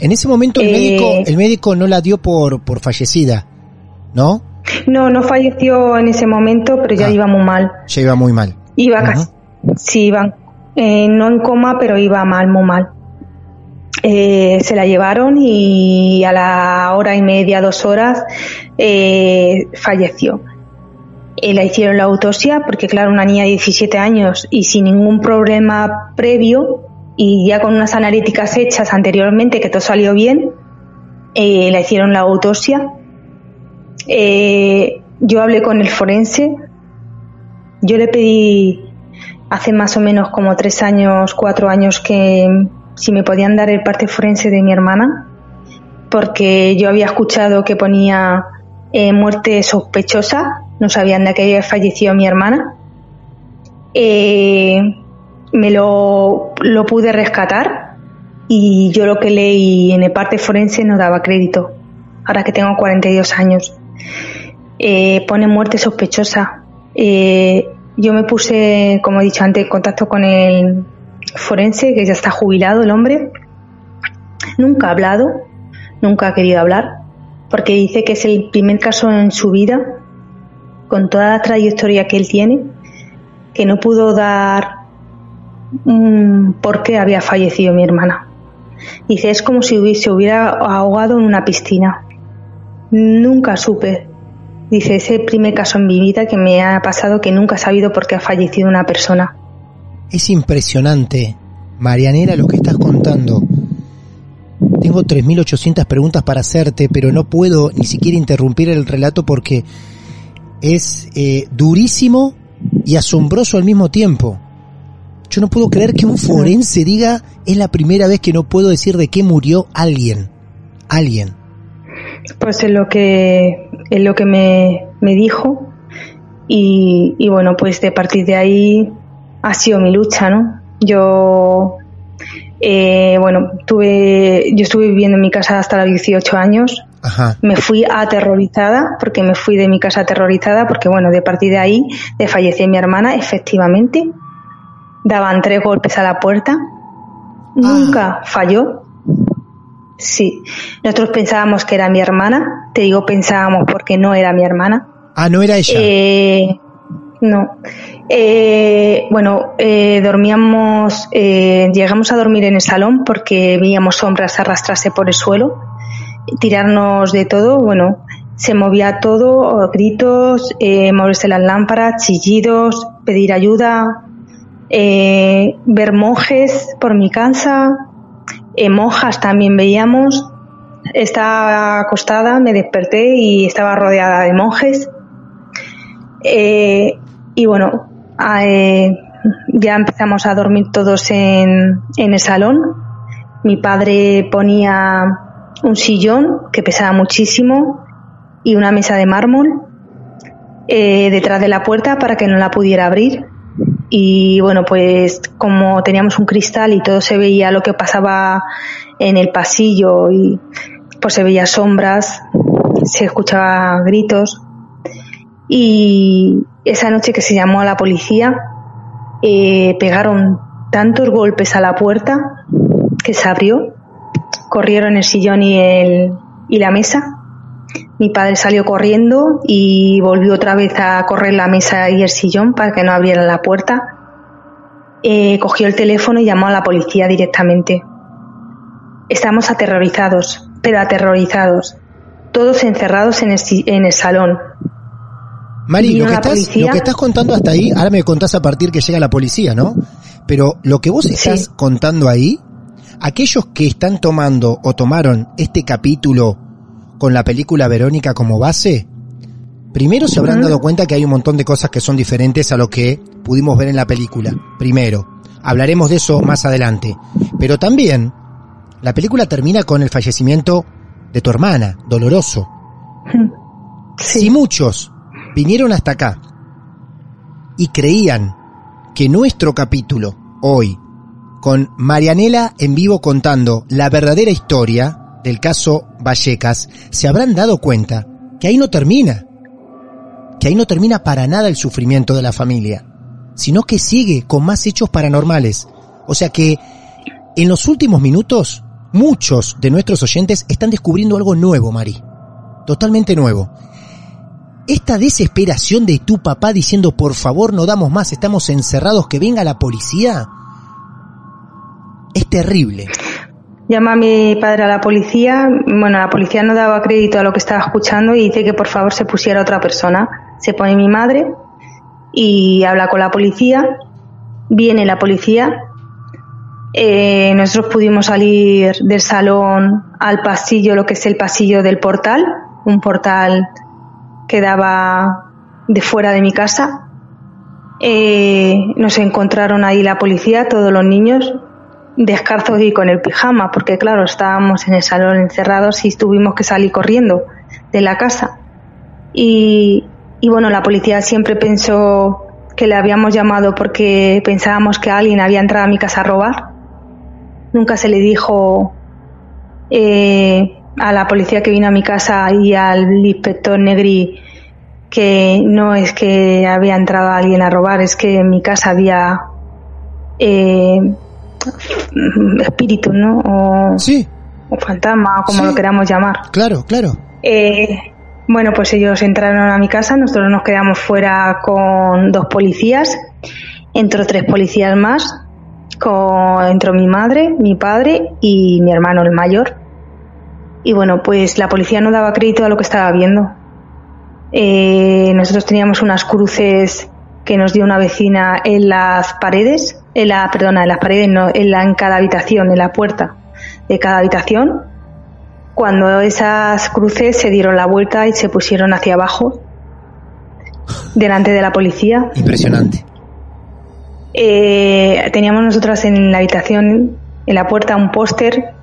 En ese momento el Eh, médico, el médico no la dio por, por fallecida, ¿no? No, no falleció en ese momento, pero ya Ah. iba muy mal. Ya iba muy mal. Iba casi, Sí, iba, eh, no en coma, pero iba mal, muy mal. Eh, se la llevaron y a la hora y media, dos horas, eh, falleció. Eh, la hicieron la autopsia porque, claro, una niña de 17 años y sin ningún problema previo y ya con unas analíticas hechas anteriormente que todo salió bien, eh, la hicieron la autopsia. Eh, yo hablé con el forense. Yo le pedí hace más o menos como tres años, cuatro años que si me podían dar el parte forense de mi hermana, porque yo había escuchado que ponía eh, muerte sospechosa, no sabían de que había fallecido mi hermana. Eh, me lo, lo pude rescatar y yo lo que leí en el parte forense no daba crédito, ahora que tengo 42 años. Eh, pone muerte sospechosa. Eh, yo me puse, como he dicho antes, en contacto con el forense, que ya está jubilado el hombre. Nunca ha hablado, nunca ha querido hablar, porque dice que es el primer caso en su vida, con toda la trayectoria que él tiene, que no pudo dar mm, por qué había fallecido mi hermana. Dice, es como si hubiese, se hubiera ahogado en una piscina. Nunca supe. Dice, es el primer caso en mi vida que me ha pasado que nunca he sabido por qué ha fallecido una persona. Es impresionante, Marianela, lo que estás contando. Tengo 3.800 preguntas para hacerte, pero no puedo ni siquiera interrumpir el relato porque es eh, durísimo y asombroso al mismo tiempo. Yo no puedo creer que un forense diga es la primera vez que no puedo decir de qué murió alguien. Alguien. Pues es lo que, es lo que me, me dijo. Y, y bueno, pues de partir de ahí ha sido mi lucha, ¿no? Yo, eh, bueno, tuve, yo estuve viviendo en mi casa hasta los 18 años. Ajá. Me fui aterrorizada, porque me fui de mi casa aterrorizada, porque bueno, de partir de ahí, de fallecer mi hermana, efectivamente, daban tres golpes a la puerta, nunca falló. Sí, nosotros pensábamos que era mi hermana, te digo pensábamos porque no era mi hermana. Ah, no era ella. Eh, no. Eh, bueno, eh, dormíamos, eh, llegamos a dormir en el salón porque veíamos sombras arrastrarse por el suelo, tirarnos de todo, bueno, se movía todo, gritos, eh, moverse las lámparas, chillidos, pedir ayuda, eh, ver monjes por mi casa, eh, monjas también veíamos. Estaba acostada, me desperté y estaba rodeada de monjes. Eh, y bueno, ya empezamos a dormir todos en, el salón. Mi padre ponía un sillón que pesaba muchísimo y una mesa de mármol detrás de la puerta para que no la pudiera abrir. Y bueno, pues como teníamos un cristal y todo se veía lo que pasaba en el pasillo y pues se veía sombras, se escuchaba gritos. Y esa noche que se llamó a la policía, eh, pegaron tantos golpes a la puerta que se abrió, corrieron el sillón y, el, y la mesa. Mi padre salió corriendo y volvió otra vez a correr la mesa y el sillón para que no abrieran la puerta. Eh, cogió el teléfono y llamó a la policía directamente. Estamos aterrorizados, pero aterrorizados. Todos encerrados en el, si- en el salón. Mari, lo que, estás, policía. lo que estás contando hasta ahí, ahora me contás a partir que llega la policía, ¿no? Pero lo que vos estás Sí. contando ahí, aquellos que están tomando o tomaron este capítulo con la película Verónica como base, primero se habrán dado cuenta que hay un montón de cosas que son diferentes a lo que pudimos ver en la película. Primero, hablaremos de eso más adelante. Pero también, la película termina con el fallecimiento de tu hermana, doloroso. Si muchos vinieron hasta acá y creían que nuestro capítulo hoy, con Marianela en vivo contando la verdadera historia del caso Vallecas, se habrán dado cuenta que ahí no termina, que ahí no termina para nada el sufrimiento de la familia, sino que sigue con más hechos paranormales. O sea que en los últimos minutos, muchos de nuestros oyentes están descubriendo algo nuevo, Mari. Totalmente nuevo. esta desesperación de tu papá diciendo por favor no damos más, estamos encerrados, que venga la policía, es terrible. Llama a mi padre a la policía. Bueno, la policía no daba crédito a lo que estaba escuchando y dice que por favor se pusiera otra persona. Se pone mi madre y habla con la policía. Viene la policía. Eh, nosotros pudimos salir del salón al pasillo, lo que es el pasillo del portal, un portal que daba de fuera de mi casa. Eh, nos encontraron ahí la policía, todos los niños, descalzos y con el pijama, porque claro, estábamos en el salón encerrados y tuvimos que salir corriendo de la casa. Y, y bueno, la policía siempre pensó que le habíamos llamado porque pensábamos que alguien había entrado a mi casa a robar. Nunca se le dijo eh, a la policía que vino a mi casa y al inspector Negri que no es que había entrado alguien a robar, es que en mi casa había eh, espíritus, ¿no? O, Sí, o fantasma, o como Sí. lo queramos llamar. claro, claro. Eh, bueno, pues ellos entraron a mi casa, nosotros nos quedamos fuera con dos policías, entró tres policías más, con, entró mi madre, mi padre y mi hermano el mayor. Y bueno, pues la policía no daba crédito a lo que estaba viendo. Eh, nosotros teníamos unas cruces que nos dio una vecina en las paredes, en la, perdona, en las paredes no, en, la, en cada habitación, en la puerta de cada habitación. Cuando esas cruces se dieron la vuelta y se pusieron hacia abajo, delante de la policía, Impresionante. eh, teníamos nosotras en la habitación, en la puerta, un póster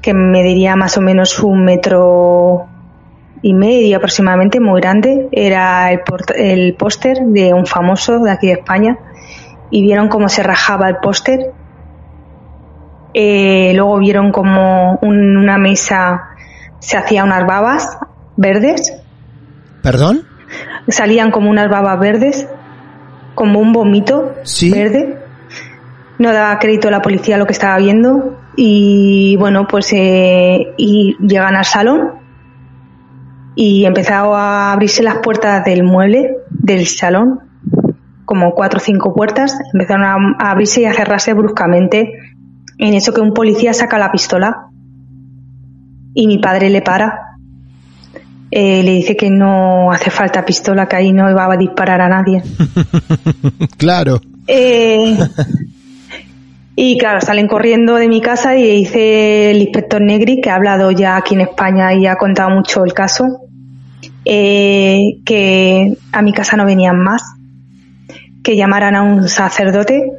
que mediría más o menos un metro y medio aproximadamente, muy grande. Era el el póster de un famoso de aquí de España y vieron cómo se rajaba el póster. Eh, luego vieron como un- una mesa se hacía unas babas verdes ¿Perdón? salían como unas babas verdes, como un vómito Sí. verde. No daba crédito a la policía a lo que estaba viendo y bueno, pues eh, y llegan al salón y empezaron a abrirse las puertas del mueble del salón, como cuatro o cinco puertas, empezaron a, a abrirse y a cerrarse bruscamente. En eso que un policía saca la pistola y mi padre le para eh, le dice que no hace falta pistola, que ahí no iba a disparar a nadie. Claro. Eh, y claro, salen corriendo de mi casa y dice el inspector Negri, que ha hablado ya aquí en España y ha contado mucho el caso, eh, que a mi casa no venían más, que llamaran a un sacerdote,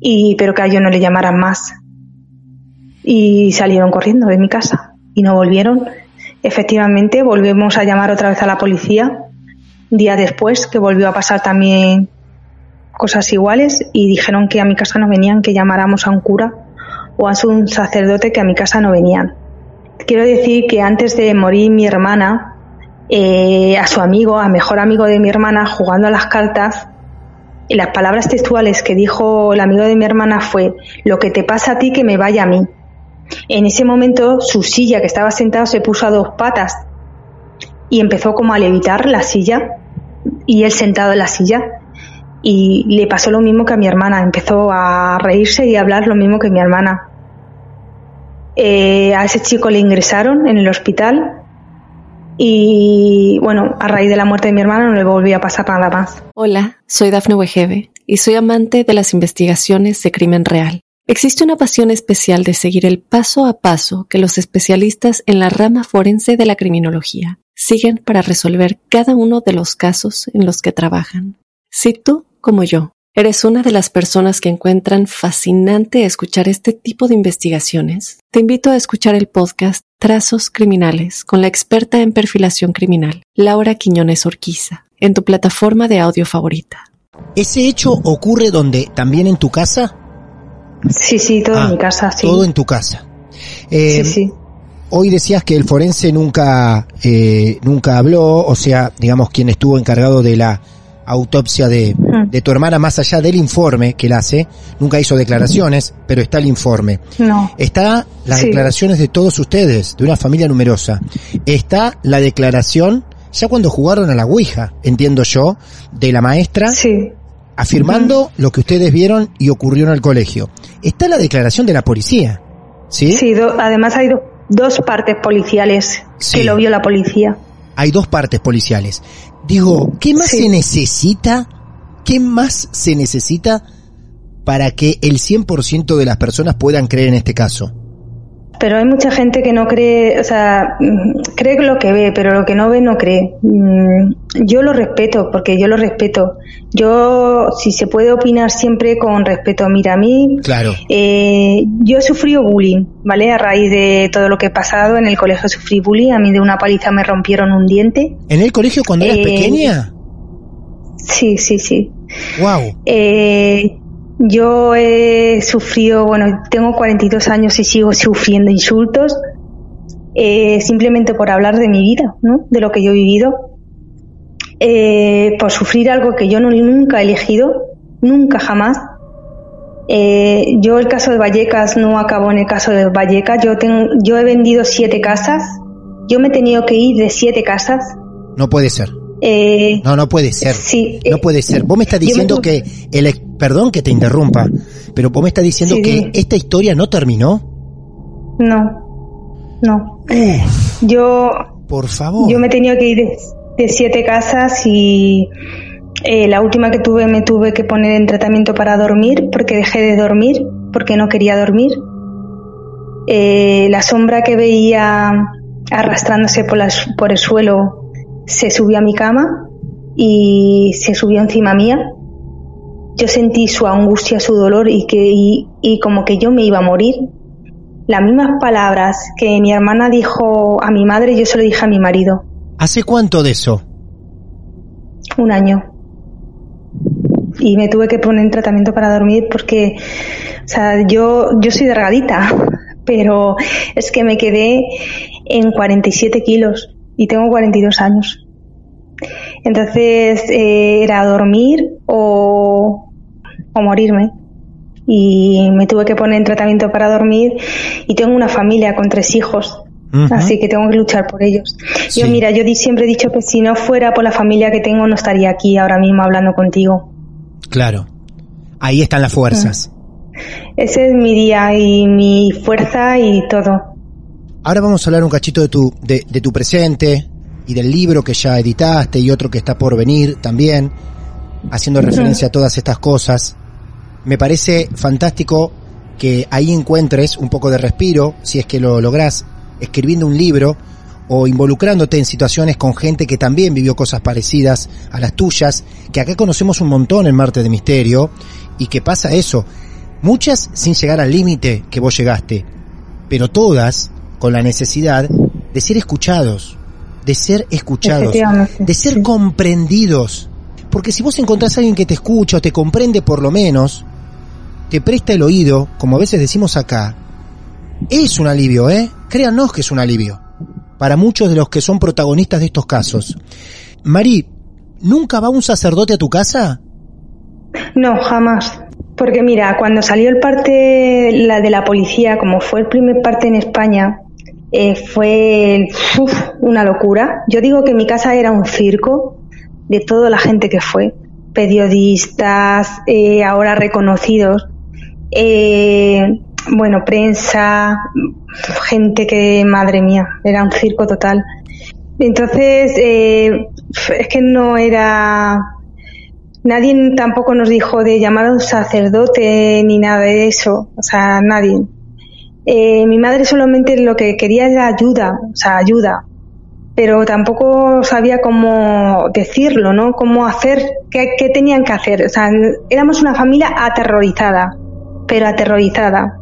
y pero que a ellos no le llamaran más. Y salieron corriendo de mi casa y no volvieron. Efectivamente, volvemos a llamar otra vez a la policía, día después, que volvió a pasar también cosas iguales y dijeron que a mi casa no venían, que llamáramos a un cura o a un sacerdote que a mi casa no venían. Quiero decir que antes de morir mi hermana, eh, a su amigo, a mejor amigo de mi hermana, jugando a las cartas, y las palabras textuales que dijo el amigo de mi hermana fue, lo que te pasa a ti que me vaya a mí. En ese momento su silla que estaba sentado se puso a dos patas y empezó como a levitar la silla y él sentado en la silla y le pasó lo mismo que a mi hermana, empezó a reírse y a hablar lo mismo que mi hermana. Eh, a ese chico le ingresaron en el hospital y bueno, a raíz de la muerte de mi hermana no le volvió a pasar nada más. Hola, soy Dafne Wegebe y soy amante de las investigaciones de crimen real. Existe una pasión especial de seguir el paso a paso que los especialistas en la rama forense de la criminología siguen para resolver cada uno de los casos en los que trabajan. Si tú, como yo, eres una de las personas que encuentran fascinante escuchar este tipo de investigaciones, te invito a escuchar el podcast Trazos Criminales con la experta en perfilación criminal, Laura Quiñones Orquiza, en tu plataforma de audio favorita. ¿Ese hecho ocurre donde? ¿También en tu casa? Sí, sí, todo Ah, en mi casa, sí. Todo en tu casa. Eh, Sí, sí. Hoy decías que el forense nunca, eh, nunca habló, o sea, digamos, quien estuvo encargado de la autopsia de, Mm. de tu hermana, más allá del informe que él hace, nunca hizo declaraciones, pero está el informe. No. Está las Sí. declaraciones de todos ustedes, de una familia numerosa. Está la declaración ya cuando jugaron a la Ouija, entiendo yo, de la maestra, Sí. afirmando lo que ustedes vieron y ocurrió en el colegio. Está la declaración de la policía, ¿sí? Sí, do- además hay do- dos partes policiales Sí. que lo vio la policía. Hay dos partes policiales. Digo, ¿qué más Sí. se necesita? ¿Qué más se necesita para que el 100% de las personas puedan creer en este caso? Pero hay mucha gente que no cree, o sea, mm, cree lo que ve, pero lo que no ve no cree. Mm, Yo lo respeto, porque yo lo respeto. Yo, si se puede opinar siempre con respeto. Mira, a mí, Claro. eh, yo he sufrido bullying, ¿vale? A raíz de todo lo que he pasado en el colegio sufrí bullying. A mí de una paliza me rompieron un diente. ¿En el colegio cuando eras Eh, pequeña? Sí, sí, sí. Wow. Eh, yo he sufrido, bueno, tengo 42 años y sigo sufriendo insultos eh, simplemente por hablar de mi vida, ¿no? De lo que yo he vivido. Eh, por sufrir algo que yo no, nunca he elegido, nunca jamás. Eh, yo el caso de Vallecas no acabó en el caso de Vallecas. Yo, tengo, yo he vendido siete casas. Yo me he tenido que ir de siete casas. No puede ser. Eh, No, no puede ser. Sí, No eh, puede ser. Vos me estás me diciendo que el perdón que te interrumpa, pero vos me estás diciendo Sí, que esta historia no terminó. no, no. Uf, Yo, por favor. yo me tenido que ir de, de siete casas y eh, la última que tuve me tuve que poner en tratamiento para dormir porque dejé de dormir porque no quería dormir. Eh, la sombra que veía arrastrándose por, por el suelo se subió a mi cama y se subió encima mía. Yo sentí su angustia, su dolor y que y, y como que yo me iba a morir. Las mismas palabras que mi hermana dijo a mi madre, yo se lo dije a mi marido. ¿Hace cuánto de eso? Un año. Y me tuve que poner en tratamiento para dormir porque, o sea, yo, yo soy delgadita, pero es que me quedé en 47 kilos y tengo 42 años. Entonces eh, era dormir o, o morirme. Y me tuve que poner en tratamiento para dormir y tengo una familia con tres hijos. Así que tengo que luchar por ellos. Yo, mira, yo siempre he dicho que si no fuera por la familia que tengo, no estaría aquí ahora mismo hablando contigo. Claro. Ahí están las fuerzas. Ese es mi día y mi fuerza y todo. Ahora vamos a hablar un cachito de tu, de, de tu presente y del libro que ya editaste y otro que está por venir también, haciendo referencia a todas estas cosas. Me parece fantástico que ahí encuentres un poco de respiro, si es que lo lográs, escribiendo un libro o involucrándote en situaciones con gente que también vivió cosas parecidas a las tuyas, que acá conocemos un montón en Marte de Misterio, y que pasa eso, muchas sin llegar al límite que vos llegaste, pero todas con la necesidad de ser escuchados, de ser escuchados, de ser comprendidos. Porque si vos encontrás a alguien que te escucha o te comprende por lo menos, te presta el oído, como a veces decimos acá, es un alivio, ¿eh? Créanos que es un alivio. Para muchos de los que son protagonistas de estos casos. Mari, ¿nunca va un sacerdote a tu casa? No, jamás. Porque mira, cuando salió el parte la de la policía, como fue el primer parte en España, eh, fue una locura. Yo digo que mi casa era un circo de toda la gente que fue, periodistas, eh, ahora reconocidos, eh, bueno, prensa, gente que, madre mía, era un circo total. Entonces, eh, es que no era Nadie tampoco nos dijo de llamar a un sacerdote ni nada de eso, o sea, nadie. Eh, mi madre solamente lo que quería era ayuda, o sea, ayuda, pero tampoco sabía cómo decirlo, ¿no? Cómo hacer, qué, tenían que hacer. O sea, éramos una familia aterrorizada, pero aterrorizada.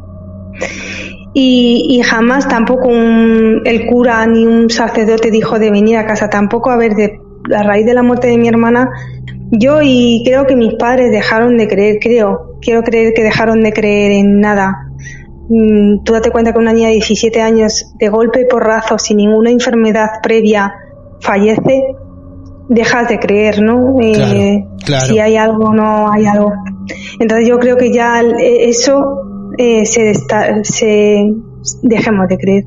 Y, y jamás tampoco un- el cura ni un sacerdote dijo de venir a casa, tampoco a ver, de, a raíz de la muerte de mi hermana, yo y creo que mis padres dejaron de creer, creo, quiero creer que dejaron de creer en nada. Mm, Tú date cuenta que una niña de 17 años, de golpe y porrazo, sin ninguna enfermedad previa, fallece, dejas de creer, ¿no? Eh, claro. Si hay algo o no hay algo. Entonces yo creo que ya eh, eso eh, se, desta- se dejemos de creer.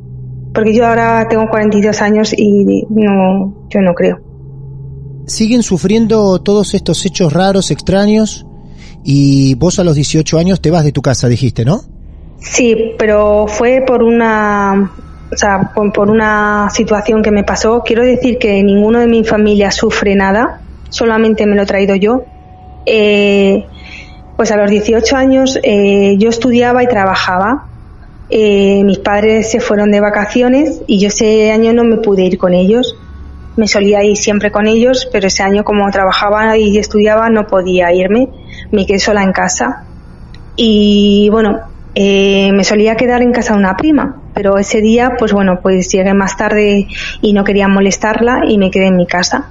Porque yo ahora tengo 42 años y no, yo no creo. siguen sufriendo todos estos hechos raros, extraños, y vos a los 18 años te vas de tu casa, dijiste, ¿no? Sí, pero fue por una, o sea, por, una situación que me pasó. Quiero decir que ninguno de mi familia sufre nada, solamente me lo he traído yo. Eh, pues a los 18 años eh, yo estudiaba y trabajaba. Eh, mis padres se fueron de vacaciones y yo ese año no me pude ir con ellos. Me solía ir siempre con ellos, pero ese año como trabajaba y estudiaba no podía irme. Me quedé sola en casa. Y bueno, eh, me solía quedar en casa de una prima, pero ese día, pues bueno, pues llegué más tarde y no quería molestarla y me quedé en mi casa.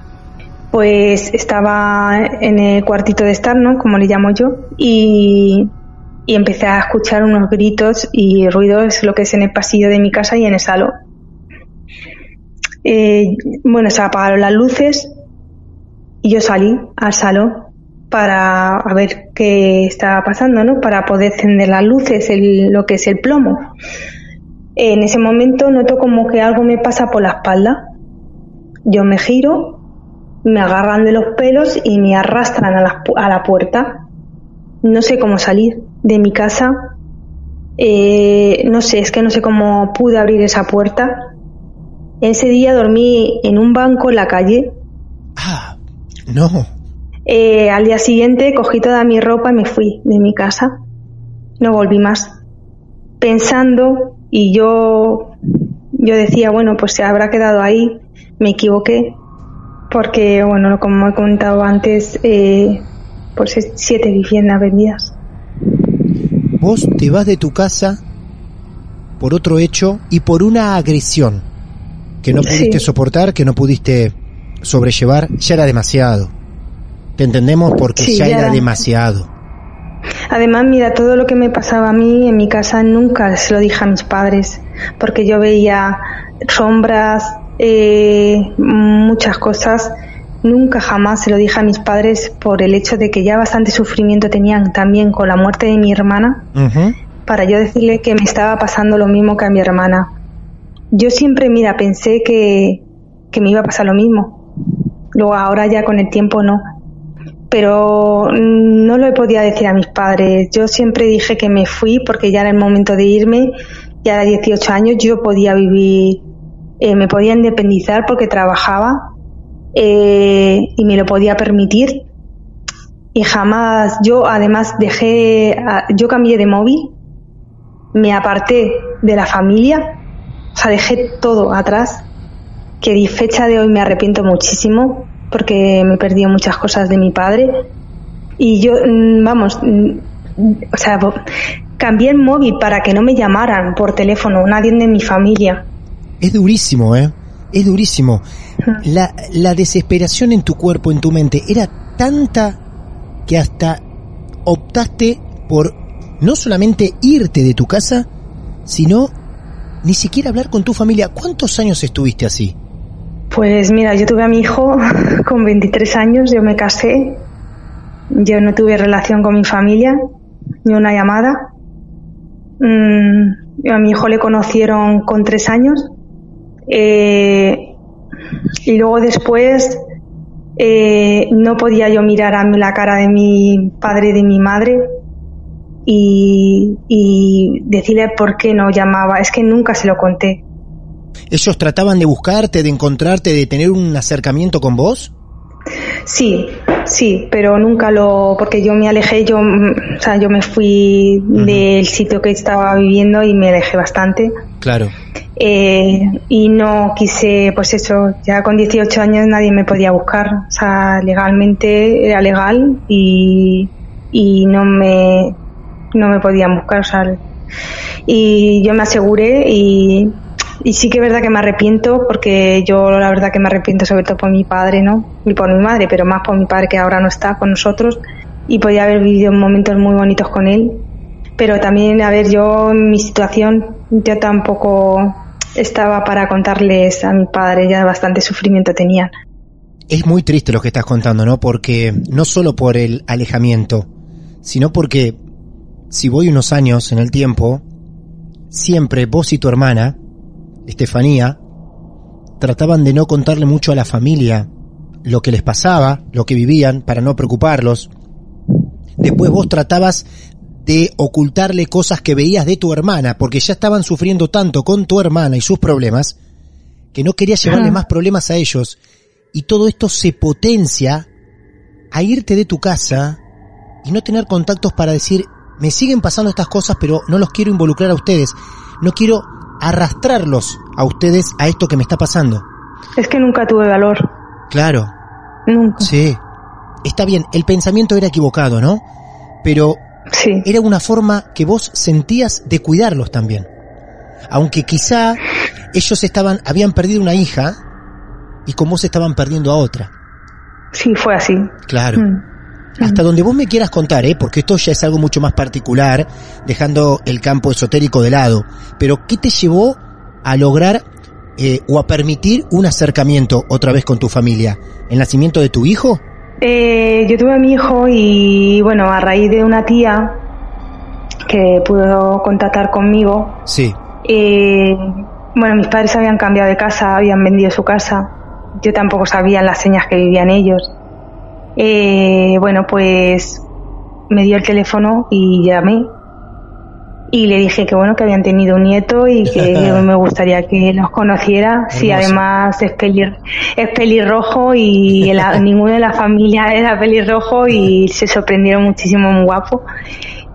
Pues estaba en el cuartito de estar, ¿no? Como le llamo yo, y, y empecé a escuchar unos gritos y ruidos, lo que es en el pasillo de mi casa y en el salón. Eh, bueno, se apagaron las luces y yo salí al salón para a ver qué estaba pasando, ¿no? Para poder encender las luces, lo que es el plomo. En ese momento noto como que algo me pasa por la espalda. Yo me giro, me agarran de los pelos y me arrastran a la, a la puerta. No sé cómo salir de mi casa. Eh, no sé, es que no sé cómo pude abrir esa puerta. Ese día dormí en un banco en la calle. Ah, no. Eh, al día siguiente cogí toda mi ropa y me fui de mi casa. No volví más. Pensando y yo, yo decía, bueno, pues se habrá quedado ahí. Me equivoqué porque, bueno, como he comentado antes, eh, pues es siete viviendas vendidas. Vos te vas de tu casa por otro hecho y por una agresión que no pudiste Sí. soportar, que no pudiste sobrellevar, ya era demasiado. Te entendemos porque Sí, ya, ya era demasiado. Además, mira, todo lo que me pasaba a mí en mi casa nunca se lo dije a mis padres, porque yo veía sombras, eh, muchas cosas. Nunca jamás se lo dije a mis padres por el hecho de que ya bastante sufrimiento tenían también con la muerte de mi hermana, para yo decirle que me estaba pasando lo mismo que a mi hermana. Yo siempre, mira, pensé que, que me iba a pasar lo mismo. Luego ahora ya con el tiempo no. Pero no lo podía decir a mis padres. Yo siempre dije que me fui porque ya era el momento de irme. Ya era 18 años, yo podía vivir, eh, me podía independizar porque trabajaba eh, y me lo podía permitir. Y jamás, yo además dejé, a- yo cambié de móvil, me aparté de la familia, o sea, dejé todo atrás, que de fecha de hoy me arrepiento muchísimo porque me perdí muchas cosas de mi padre. Y yo, mm, vamos, mm, o sea, cambié el móvil para que no me llamaran por teléfono, nadie de mi familia. Es durísimo, ¿eh? Es durísimo. La, la desesperación en tu cuerpo, en tu mente, era tanta que hasta optaste por no solamente irte de tu casa, sino ni siquiera hablar con tu familia. ¿Cuántos años estuviste así? Pues mira, yo tuve a mi hijo con 23 años, yo me casé, yo no tuve relación con mi familia, ni una llamada. Mm, a mi hijo le conocieron con tres años eh, y luego después eh, no podía yo mirar a la cara de mi padre y de mi madre y, y decirle por qué no llamaba. Es que nunca se lo conté. ¿Ellos trataban de buscarte, de encontrarte, de tener un acercamiento con vos? Sí, sí, pero nunca lo, porque yo me alejé, yo, mm, o sea, yo me fui del sitio que estaba viviendo y me alejé bastante. Claro. Eh, y no quise, pues eso, ya con 18 años nadie me podía buscar, o sea, legalmente era legal y, y no me, no me podían buscar, o sea, y yo me aseguré y, y sí que es verdad que me arrepiento porque yo la verdad que me arrepiento sobre todo por mi padre, ¿no? Y por mi madre, pero más por mi padre que ahora no está con nosotros y podía haber vivido momentos muy bonitos con él. Pero también, a ver, yo mi situación, yo tampoco estaba para contarles a mi padre, ya bastante sufrimiento tenían. Es muy triste lo que estás contando, ¿no? Porque no solo por el alejamiento, sino porque si voy unos años en el tiempo, siempre vos y tu hermana, Estefanía, trataban de no contarle mucho a la familia lo que les pasaba, lo que vivían, para no preocuparlos. Después vos tratabas de ocultarle cosas que veías de tu hermana, porque ya estaban sufriendo tanto con tu hermana y sus problemas, que no querías llevarle más problemas a ellos. Y todo esto se potencia a irte de tu casa y no tener contactos para decir, me siguen pasando estas cosas, pero no los quiero involucrar a ustedes. No quiero arrastrarlos a ustedes a esto que me está pasando. Es que nunca tuve valor. Claro. Nunca. Sí. Está bien, el pensamiento era equivocado, ¿no? Pero Sí. era una forma que vos sentías de cuidarlos también. Aunque quizá ellos estaban, habían perdido una hija y con vos estaban perdiendo a otra. Sí, fue así. Claro. Mm. Hasta donde vos me quieras contar, ¿eh? porque esto ya es algo mucho más particular, dejando el campo esotérico de lado. Pero, ¿qué te llevó a lograr eh, o a permitir un acercamiento otra vez con tu familia? ¿El nacimiento de tu hijo? Eh, yo tuve a mi hijo y bueno, a raíz de una tía que pudo contactar conmigo, Sí. eh, bueno, mis padres habían cambiado de casa, habían vendido su casa, yo tampoco sabía las señas que vivían ellos. Eh, bueno, pues me dio el teléfono y llamé. Y le dije que bueno que habían tenido un nieto y que me gustaría que los conociera. Si Hermoso. además es, pelir, es pelirrojo y el- ninguno de la familia era pelirrojo y se sorprendieron muchísimo muy guapo.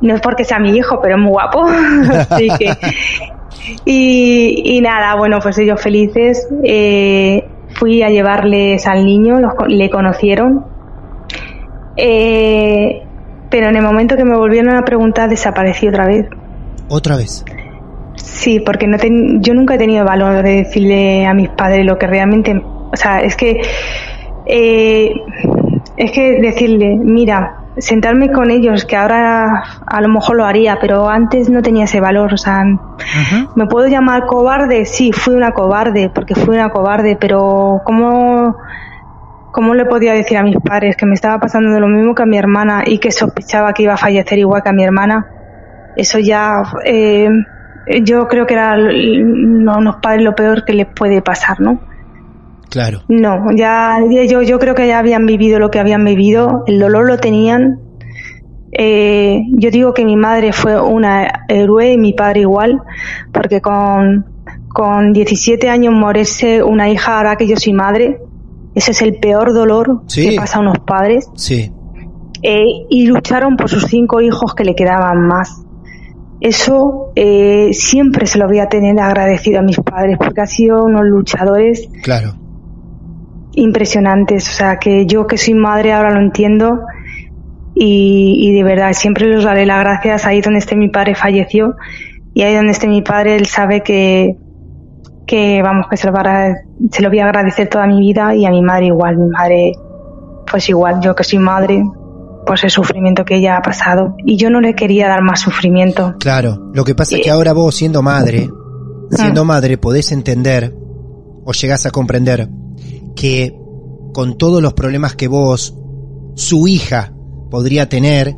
No es porque sea mi hijo pero es muy guapo. Así que y, y nada bueno pues ellos felices. Eh, fui a llevarles al niño los, le conocieron eh, pero en el momento que me volvieron a preguntar desaparecí otra vez. Otra vez. Sí, porque no ten- yo nunca he tenido valor de decirle a mis padres lo que realmente, o sea, es que eh, es que decirle, mira, sentarme con ellos, que ahora a lo mejor lo haría, pero antes no tenía ese valor, o sea, me puedo llamar cobarde, sí, fui una cobarde, porque fui una cobarde, pero cómo cómo le podía decir a mis padres que me estaba pasando de lo mismo que a mi hermana y que sospechaba que iba a fallecer igual que a mi hermana eso ya eh, yo creo que era a unos padres lo peor que les puede pasar, ¿no? Claro. No, ya ya yo, yo creo que ya habían vivido lo que habían vivido, el dolor lo tenían. Eh, yo digo que mi madre fue una héroe y mi padre igual, porque con, con 17 años morirse una hija ahora que yo soy madre, ese es el peor dolor Sí. que pasa a unos padres. Sí. Eh, y lucharon por sus cinco hijos que le quedaban más. Eso eh, siempre se lo voy a tener agradecido a mis padres porque han sido unos luchadores Claro. impresionantes. O sea, que yo que soy madre ahora lo entiendo y, y de verdad siempre les daré las gracias ahí donde esté mi padre falleció y ahí donde esté mi padre él sabe que, que vamos, que se lo, va a se lo voy a agradecer toda mi vida y a mi madre igual. Mi madre, pues igual, yo que soy madre, pues el sufrimiento que ella ha pasado y yo no le quería dar más sufrimiento. Claro. Lo que pasa es que ahora vos, siendo madre, siendo madre, podés entender o llegás a comprender que con todos los problemas que vos, su hija, podría tener,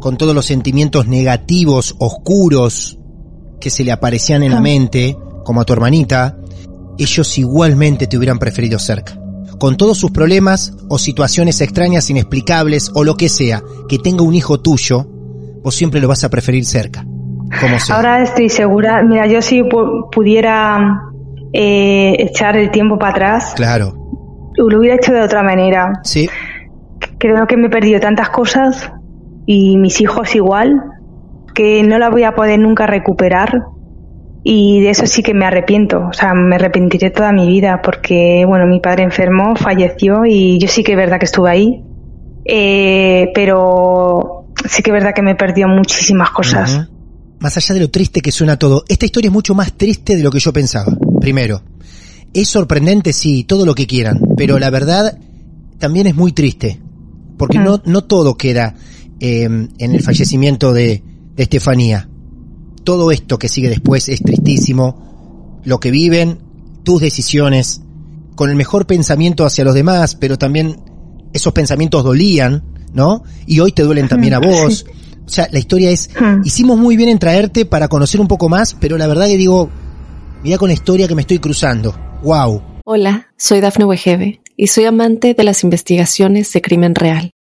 con todos los sentimientos negativos, oscuros, que se le aparecían en la mente, como a tu hermanita, ellos igualmente te hubieran preferido cerca. Con todos sus problemas o situaciones extrañas, inexplicables o lo que sea, que tenga un hijo tuyo, vos siempre lo vas a preferir cerca. Como sea. Ahora estoy segura, mira, yo si pu- pudiera eh, echar el tiempo para atrás, Claro. lo hubiera hecho de otra manera. Sí, Creo que me he perdido tantas cosas y mis hijos igual, que no la voy a poder nunca recuperar. Y de eso sí que me arrepiento, o sea, me arrepentiré toda mi vida porque, bueno, mi padre enfermó, falleció y yo sí que es verdad que estuve ahí, eh, pero sí que es verdad que me he perdido muchísimas cosas. Más allá de lo triste que suena todo, esta historia es mucho más triste de lo que yo pensaba. Primero, es sorprendente, sí, todo lo que quieran, pero la verdad también es muy triste, porque no, no todo queda eh, en el fallecimiento de, de Estefanía. Todo esto que sigue después es tristísimo, lo que viven, tus decisiones, con el mejor pensamiento hacia los demás, pero también esos pensamientos dolían, ¿no? Y hoy te duelen también a vos. O sea, la historia es, hicimos muy bien en traerte para conocer un poco más, pero la verdad que digo, mira con la historia que me estoy cruzando. Wow. Hola, soy Dafne Wegebe y soy amante de las investigaciones de crimen real.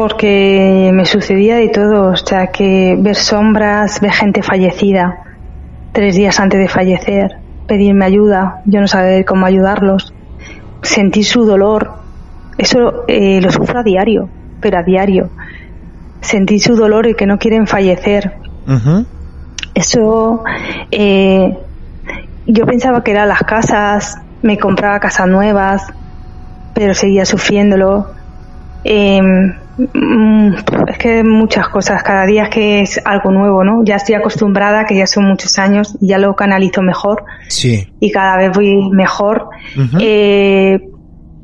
Porque me sucedía de todo, o sea, que ver sombras, ver gente fallecida, tres días antes de fallecer, pedirme ayuda, yo no sabía cómo ayudarlos sentir su dolor, eso eh, lo sufro a diario, pero a diario. Sentir su dolor y que no quieren fallecer. Eso, eh, yo pensaba que eran las casas, me compraba casas nuevas, pero seguía sufriéndolo. Mm, es que muchas cosas, cada día es que es algo nuevo, ¿no? Ya estoy acostumbrada, que ya son muchos años, y ya lo canalizo mejor. Sí. Y cada vez voy mejor. eh,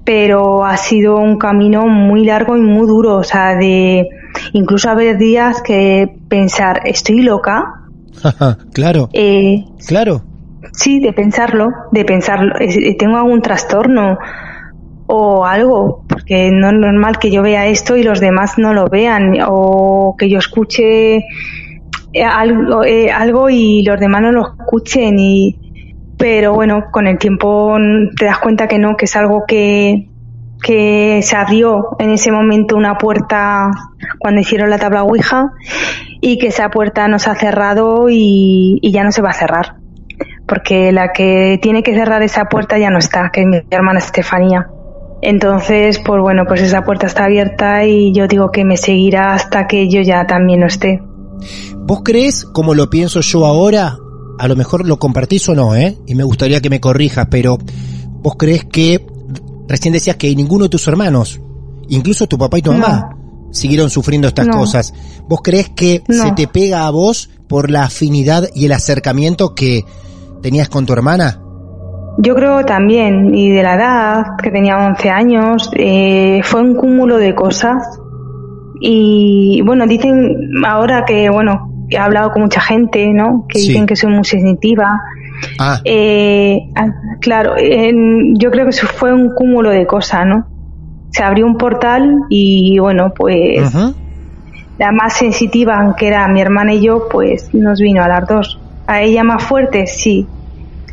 pero ha sido un camino muy largo y muy duro, o sea, de incluso haber días que pensar, ¿estoy loca? claro. Eh, claro. Sí, de pensarlo, de pensarlo, ¿tengo algún trastorno? O algo, porque no es normal que yo vea esto y los demás no lo vean, o que yo escuche algo, eh, algo y los demás no lo escuchen y pero bueno, con el tiempo te das cuenta que no, que es algo que, que se abrió en ese momento una puerta cuando hicieron la tabla Ouija y que esa puerta no se ha cerrado y, y ya no se va a cerrar. Porque la que tiene que cerrar esa puerta ya no está, que es mi hermana Estefanía. Entonces, pues bueno, pues esa puerta está abierta y yo digo que me seguirá hasta que yo ya también no esté. ¿Vos crees, como lo pienso yo ahora, a lo mejor lo compartís o no, ¿eh? Y me gustaría que me corrijas, pero ¿vos crees que, recién decías que ninguno de tus hermanos, incluso tu papá y tu mamá, siguieron sufriendo estas cosas? ¿Vos crees que se te pega a vos por la afinidad y el acercamiento que tenías con tu hermana? Yo creo también, y de la edad, que tenía 11 años, eh, fue un cúmulo de cosas. Y bueno, dicen ahora que, bueno, he hablado con mucha gente, ¿no? Que dicen que soy muy sensitiva. Ah. Eh, ah, claro, yo creo que eso fue un cúmulo de cosas, ¿no? Se abrió un portal y bueno, pues la más sensitiva, que era mi hermana y yo, pues nos vino a las dos. A ella más fuerte, sí.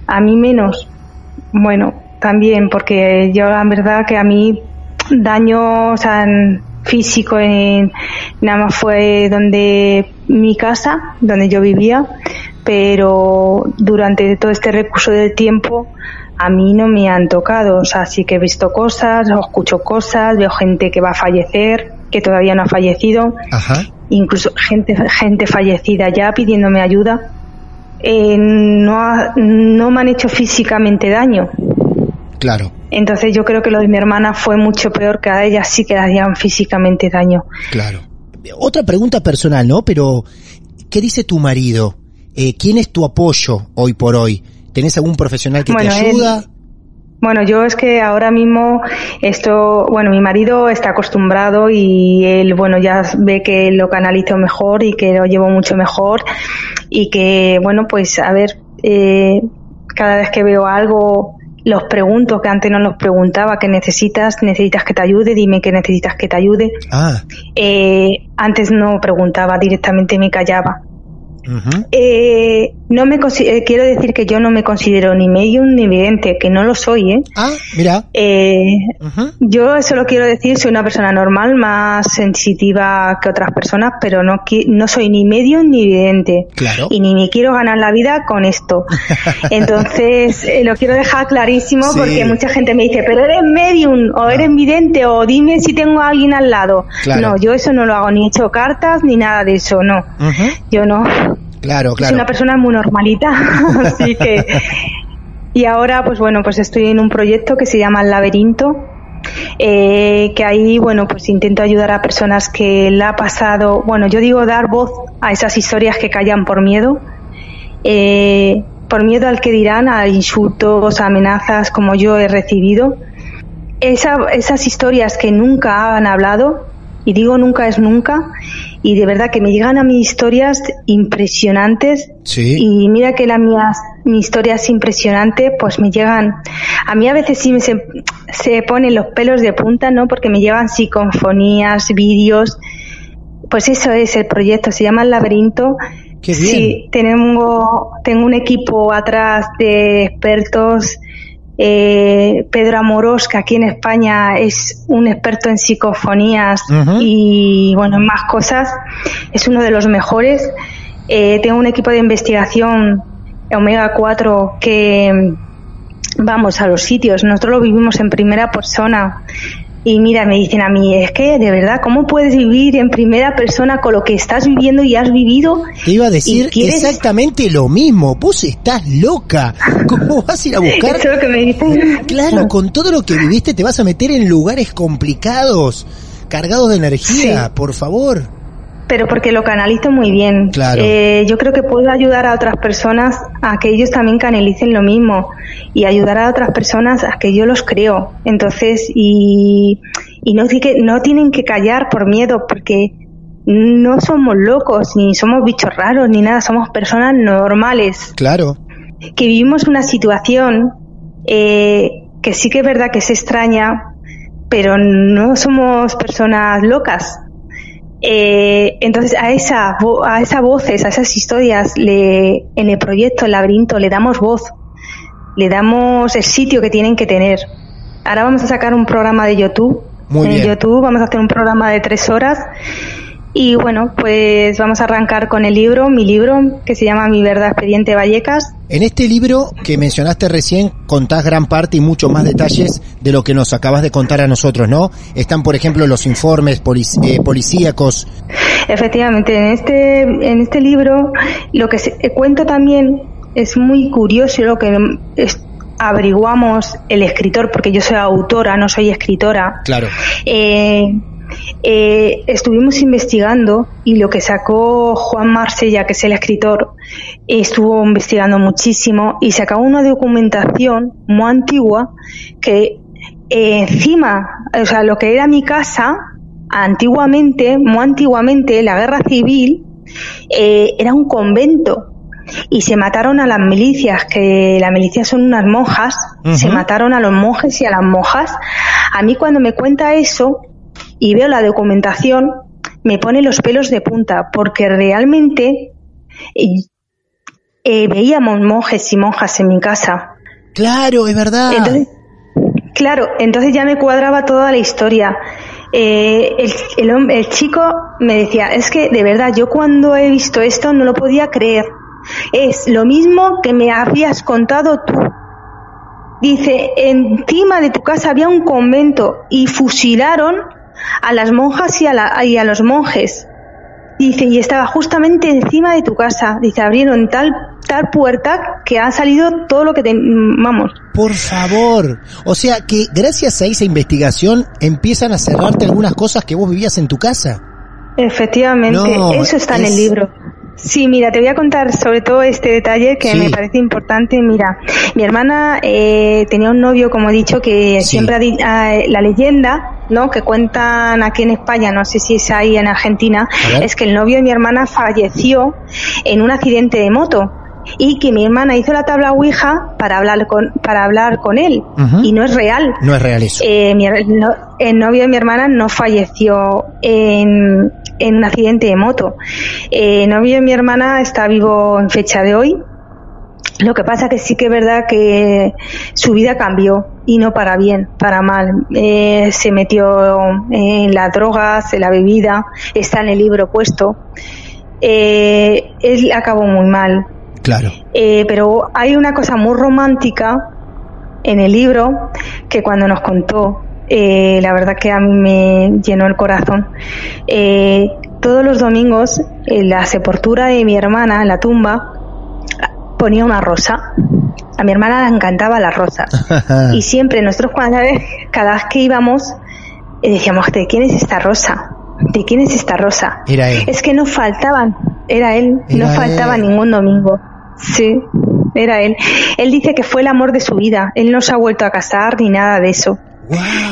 A mí menos, bueno, también, porque yo la verdad que a mí daño físico en, nada más fue donde mi casa, donde yo vivía, pero durante todo este recurso del tiempo a mí no me han tocado, o sea, sí que he visto cosas, escucho cosas, veo gente que va a fallecer, que todavía no ha fallecido, incluso gente, gente fallecida ya pidiéndome ayuda eh, no, no me han hecho físicamente daño. Claro. Entonces yo creo que lo de mi hermana fue mucho peor que a ella sí que le hacían físicamente daño. Claro. Otra pregunta personal, ¿no? Pero, ¿qué dice tu marido? Eh, ¿Quién es tu apoyo hoy por hoy? ¿Tenés algún profesional que te ayuda? Bueno, yo es que ahora mismo esto, bueno, mi marido está acostumbrado y él, bueno, ya ve que lo canalizo mejor y que lo llevo mucho mejor y que, bueno, pues a ver, eh, cada vez que veo algo los pregunto, que antes no los preguntaba, ¿qué necesitas? ¿Necesitas que te ayude? Dime que necesitas que te ayude. Ah. Eh, antes no preguntaba, directamente me callaba. eh, no me eh, quiero decir que yo no me considero ni medium ni vidente, que no lo soy, ¿eh? Ah, mira. Eh, yo solo quiero decir soy una persona normal, más sensitiva que otras personas, pero no no soy ni medium ni vidente. Claro. Y ni me quiero ganar la vida con esto. Entonces eh, lo quiero dejar clarísimo porque mucha gente me dice, pero eres medium o eres ah. vidente o dime si tengo a alguien al lado. No, yo eso no lo hago, ni he hecho cartas ni nada de eso, no. Yo no. Claro, claro. Es una persona muy normalita, así que... Y ahora, pues bueno, pues estoy en un proyecto que se llama El Laberinto, eh, que ahí, bueno, pues intento ayudar a personas que la ha pasado, bueno, yo digo dar voz a esas historias que callan por miedo, eh, por miedo al que dirán, a insultos, a amenazas como yo he recibido. esa, esas historias que nunca han hablado, y digo nunca es nunca, y de verdad que me llegan a mis historias impresionantes. Sí. Y mira que la mía, mi historia es impresionante, pues me llegan, a mí a veces sí me se, se ponen los pelos de punta, ¿no? Porque me llevan psicofonías, vídeos. Pues eso es el proyecto, se llama El Laberinto. Qué bien. Sí, tengo, tengo un equipo atrás de expertos. Eh, Pedro Amorós, que aquí en España es un experto en psicofonías y bueno, en más cosas, es uno de los mejores. Eh, tengo un equipo de investigación Omega 4 que vamos a los sitios, nosotros lo vivimos en primera persona. Y mira, me dicen a mí, es que de verdad, ¿cómo puedes vivir en primera persona con lo que estás viviendo y has vivido? Te iba a decir ¿Y quieres- exactamente lo mismo. Vos estás loca. ¿Cómo vas a ir a buscar? Eso es lo que me dicen. Claro, con todo lo que viviste te vas a meter en lugares complicados, cargados de energía, Sí. por favor. Pero porque lo canalizo muy bien. Claro. Eh, yo creo que puedo ayudar a otras personas a que ellos también canalicen lo mismo y ayudar a otras personas a que yo los creo. Entonces, y, y no, no tienen que callar por miedo porque no somos locos, ni somos bichos raros, ni nada, somos personas normales Claro. que vivimos una situación eh, que sí que es verdad que se extraña, pero no somos personas locas. Eh, entonces a esa vo- a esas voces, a esas historias, le, en el proyecto El Laberinto le damos voz, le damos el sitio que tienen que tener. Ahora vamos a sacar un programa de YouTube. Muy en bien. YouTube vamos a hacer un programa de tres horas y bueno, pues vamos a arrancar con el libro, mi libro, que se llama Mi Verdad Expediente Vallecas. En este libro que mencionaste recién contás gran parte y mucho más detalles de lo que nos acabas de contar a nosotros, ¿no? Están, por ejemplo, los informes polic- eh, policíacos. Efectivamente, en este, en este libro lo que se- eh, cuento también es muy curioso lo que es- averiguamos el escritor, porque yo soy autora, no soy escritora. Claro. Eh, eh, estuvimos investigando y lo que sacó Juan Marsella, que es el escritor, estuvo investigando muchísimo y sacó una documentación muy antigua que eh, encima, o sea, lo que era mi casa, antiguamente, muy antiguamente, la guerra civil, eh, era un convento y se mataron a las milicias, que las milicias son unas monjas, se mataron a los monjes y a las monjas. A mí cuando me cuenta eso y veo la documentación, me pone los pelos de punta, porque realmente eh, eh, veíamos monjes y monjas en mi casa. Claro, es verdad. Entonces, claro, entonces ya me cuadraba toda la historia. Eh, el, el el chico me decía, es que de verdad, yo cuando he visto esto no lo podía creer. Es lo mismo que me habías contado tú. Dice, encima de tu casa había un convento y fusilaron a las monjas y a, la- y a los monjes. Dice, y estaba justamente encima de tu casa. Dice, abrieron tal, tal puerta que ha salido todo lo que te, vamos. Por favor. O sea que gracias a esa investigación empiezan a cerrarte algunas cosas que vos vivías en tu casa. Efectivamente, No, eso está en el libro. Sí, mira, te voy a contar sobre todo este detalle que Sí. me parece importante. Mira, mi hermana eh, tenía un novio, como he dicho, que Sí. siempre ha di- ah, la leyenda, ¿no? Que cuentan aquí en España, no sé si es ahí en Argentina, es que el novio de mi hermana falleció en un accidente de moto y que mi hermana hizo la tabla Ouija para hablar con para hablar con él y no es real. No es real eso. Eh, mi no- el novio de mi hermana no falleció en, en un accidente de moto. Eh, el novio de mi hermana está vivo en fecha de hoy. Lo que pasa que sí que es verdad que su vida cambió y no para bien, para mal. Eh, se metió en las drogas, en la bebida, está en el libro puesto. Eh, él acabó muy mal. Claro. Eh, pero hay una cosa muy romántica en el libro que cuando nos contó, eh, la verdad que a mí me llenó el corazón. Eh, todos los domingos, en la sepultura de mi hermana, en la tumba, ponía una rosa. A mi hermana le encantaba la rosa. Y siempre nosotros cuando cada vez que íbamos eh, decíamos, ¿de quién es esta rosa? ¿De quién es esta rosa? Era él. Es que no faltaban, era él, no faltaba él. ningún domingo. Sí, era él. Él dice que fue el amor de su vida. Él no se ha vuelto a casar ni nada de eso.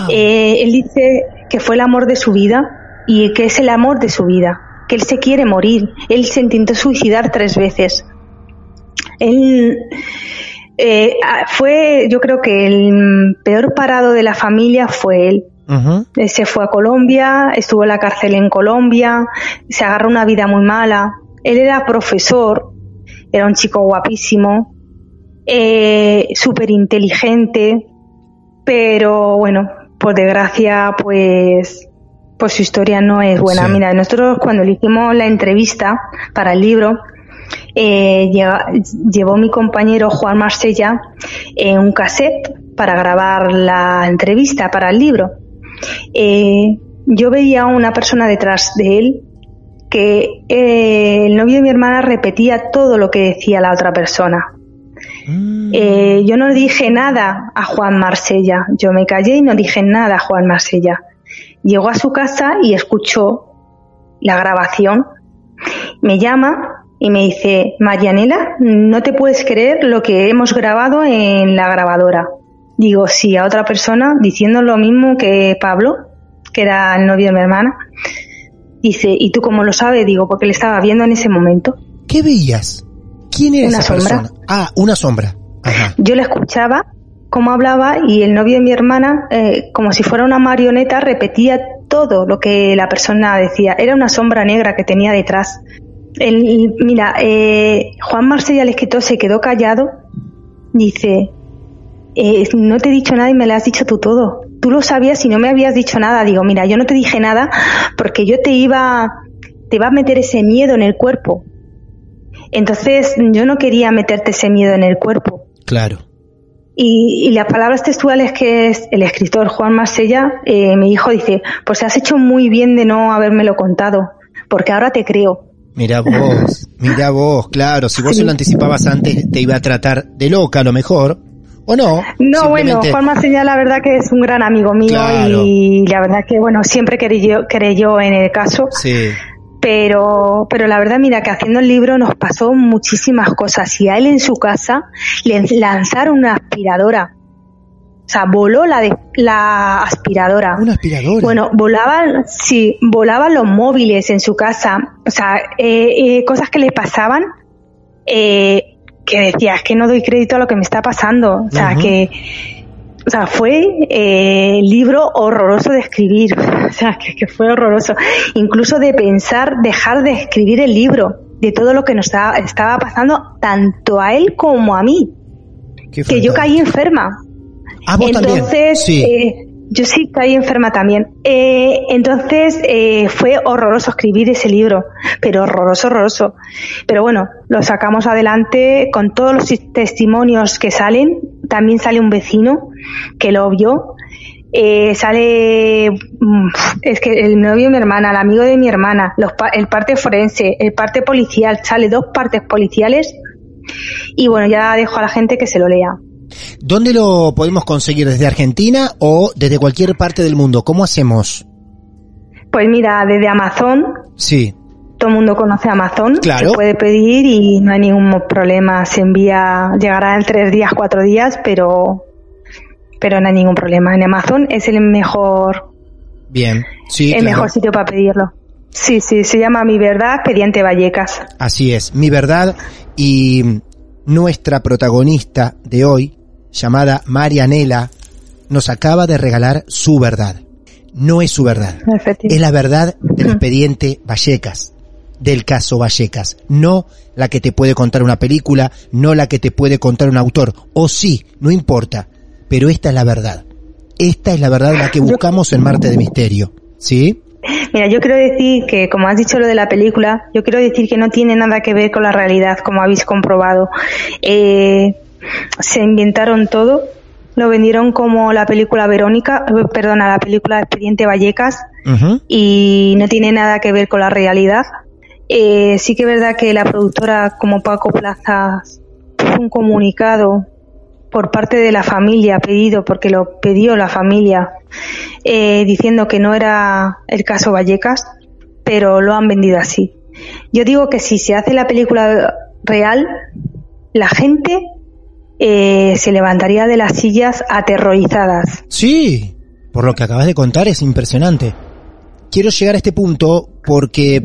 Eh, él dice que fue el amor de su vida y que es el amor de su vida, que él se quiere morir. Él se intentó suicidar tres veces. Él eh, fue, yo creo que el peor parado de la familia fue él. Él se fue a Colombia, estuvo en la cárcel en Colombia, se agarró una vida muy mala. Él era profesor, era un chico guapísimo, eh, súper inteligente, pero bueno, por desgracia, pues, pues su historia no es buena. Mira, nosotros cuando le hicimos la entrevista para el libro, eh, llevó mi compañero Juan Marsella eh, un cassette para grabar la entrevista para el libro. Eh, yo veía a una persona detrás de él que eh, el novio de mi hermana repetía todo lo que decía la otra persona. Mm. Eh, yo no dije nada a Juan Marsella, yo me callé y no dije nada a Juan Marsella. Llegó a su casa y escuchó la grabación. Me llama y me dice, Marianela, no te puedes creer lo que hemos grabado en la grabadora. Digo, sí, a otra persona diciendo lo mismo que Pablo, que era el novio de mi hermana. Dice, ¿y tú cómo lo sabes? Digo, porque le estaba viendo en ese momento. ¿Qué veías? ¿Quién era esa persona? Ah, una sombra. Yo le escuchaba cómo hablaba y el novio de mi hermana, eh, como si fuera una marioneta, repetía todo lo que la persona decía. Era una sombra negra que tenía detrás. El, mira, eh, Juan Marsella, el escritor, se quedó callado. Dice, eh, no te he dicho nada y me lo has dicho tú todo. Tú lo sabías y no me habías dicho nada. Digo, mira, yo no te dije nada porque yo te iba, te iba a meter ese miedo en el cuerpo. Entonces, yo no quería meterte ese miedo en el cuerpo. Claro. Y, las palabras textuales que es el escritor Juan Marsella, eh, mi hijo dice, pues has hecho muy bien de no habérmelo contado, porque ahora te creo. Mira vos, mira vos, claro, si vos se lo anticipabas antes te iba a tratar de loca a lo mejor, ¿O no? No, bueno, Juan Marsella la verdad que es un gran amigo mío y la verdad que, bueno, siempre creyó, creyó en el caso. Sí. Pero, pero la verdad, mira, que haciendo el libro nos pasó muchísimas cosas. Y a él en su casa le lanzaron una aspiradora. O sea, voló la, de, la aspiradora. ¿Una aspiradora? Bueno, volaban, sí, volaban los móviles en su casa. O sea, eh, eh, cosas que le pasaban. Eh, que decía, es que no doy crédito a lo que me está pasando. O sea, que o sea, fue eh, libro horroroso de escribir, o sea, que, fue horroroso. Incluso de pensar dejar de escribir el libro, de todo lo que nos estaba, estaba pasando, tanto a él como a mí. Que yo caí enferma. ¿A vos Entonces, Sí. Eh, yo sí caí enferma también. Eh, entonces eh, fue horroroso escribir ese libro, pero horroroso, horroroso. Pero bueno, lo sacamos adelante con todos los testimonios que salen. También sale un vecino que lo vio. Eh, sale, mm, es que el novio de mi hermana, el amigo de mi hermana, los, el parte forense, el parte policial, sale dos partes policiales. Y bueno, ya dejo a la gente que se lo lea. ¿Dónde lo podemos conseguir? ¿Desde Argentina o desde cualquier parte del mundo? ¿Cómo hacemos? Pues mira, desde Amazon. Sí. Todo el mundo conoce Amazon. Claro. Se puede pedir y no hay ningún problema. Se envía, llegará en tres días, cuatro días, pero, pero no hay ningún problema. En Amazon es el mejor. Bien. Sí. El mejor sitio para pedirlo. Sí, sí, se llama Mi Verdad, Expediente Vallecas. Así es, Mi Verdad y nuestra protagonista de hoy, llamada Marianela, nos acaba de regalar su verdad. No es su verdad, es la verdad del expediente Vallecas, del caso Vallecas, no la que te puede contar una película, no la que te puede contar un autor, o sí, no importa, pero esta es la verdad. Esta es la verdad la que buscamos en Marte de Misterio, ¿sí? Mira, yo quiero decir que, como has dicho lo de la película, yo quiero decir que no tiene nada que ver con la realidad, como habéis comprobado. Eh, se inventaron todo, lo vendieron como la película Verónica, eh, perdona, la película Expediente Vallecas, y no tiene nada que ver con la realidad. Eh, sí que es verdad que la productora, como Paco Plaza, un comunicado por parte de la familia pedido, porque lo pidió la familia, eh, diciendo que no era el caso Vallecas, pero lo han vendido así. Yo digo que si se hace la película real, la gente eh, se levantaría de las sillas aterrorizadas. Sí. por lo que acabas de contar es impresionante. Quiero llegar a este punto porque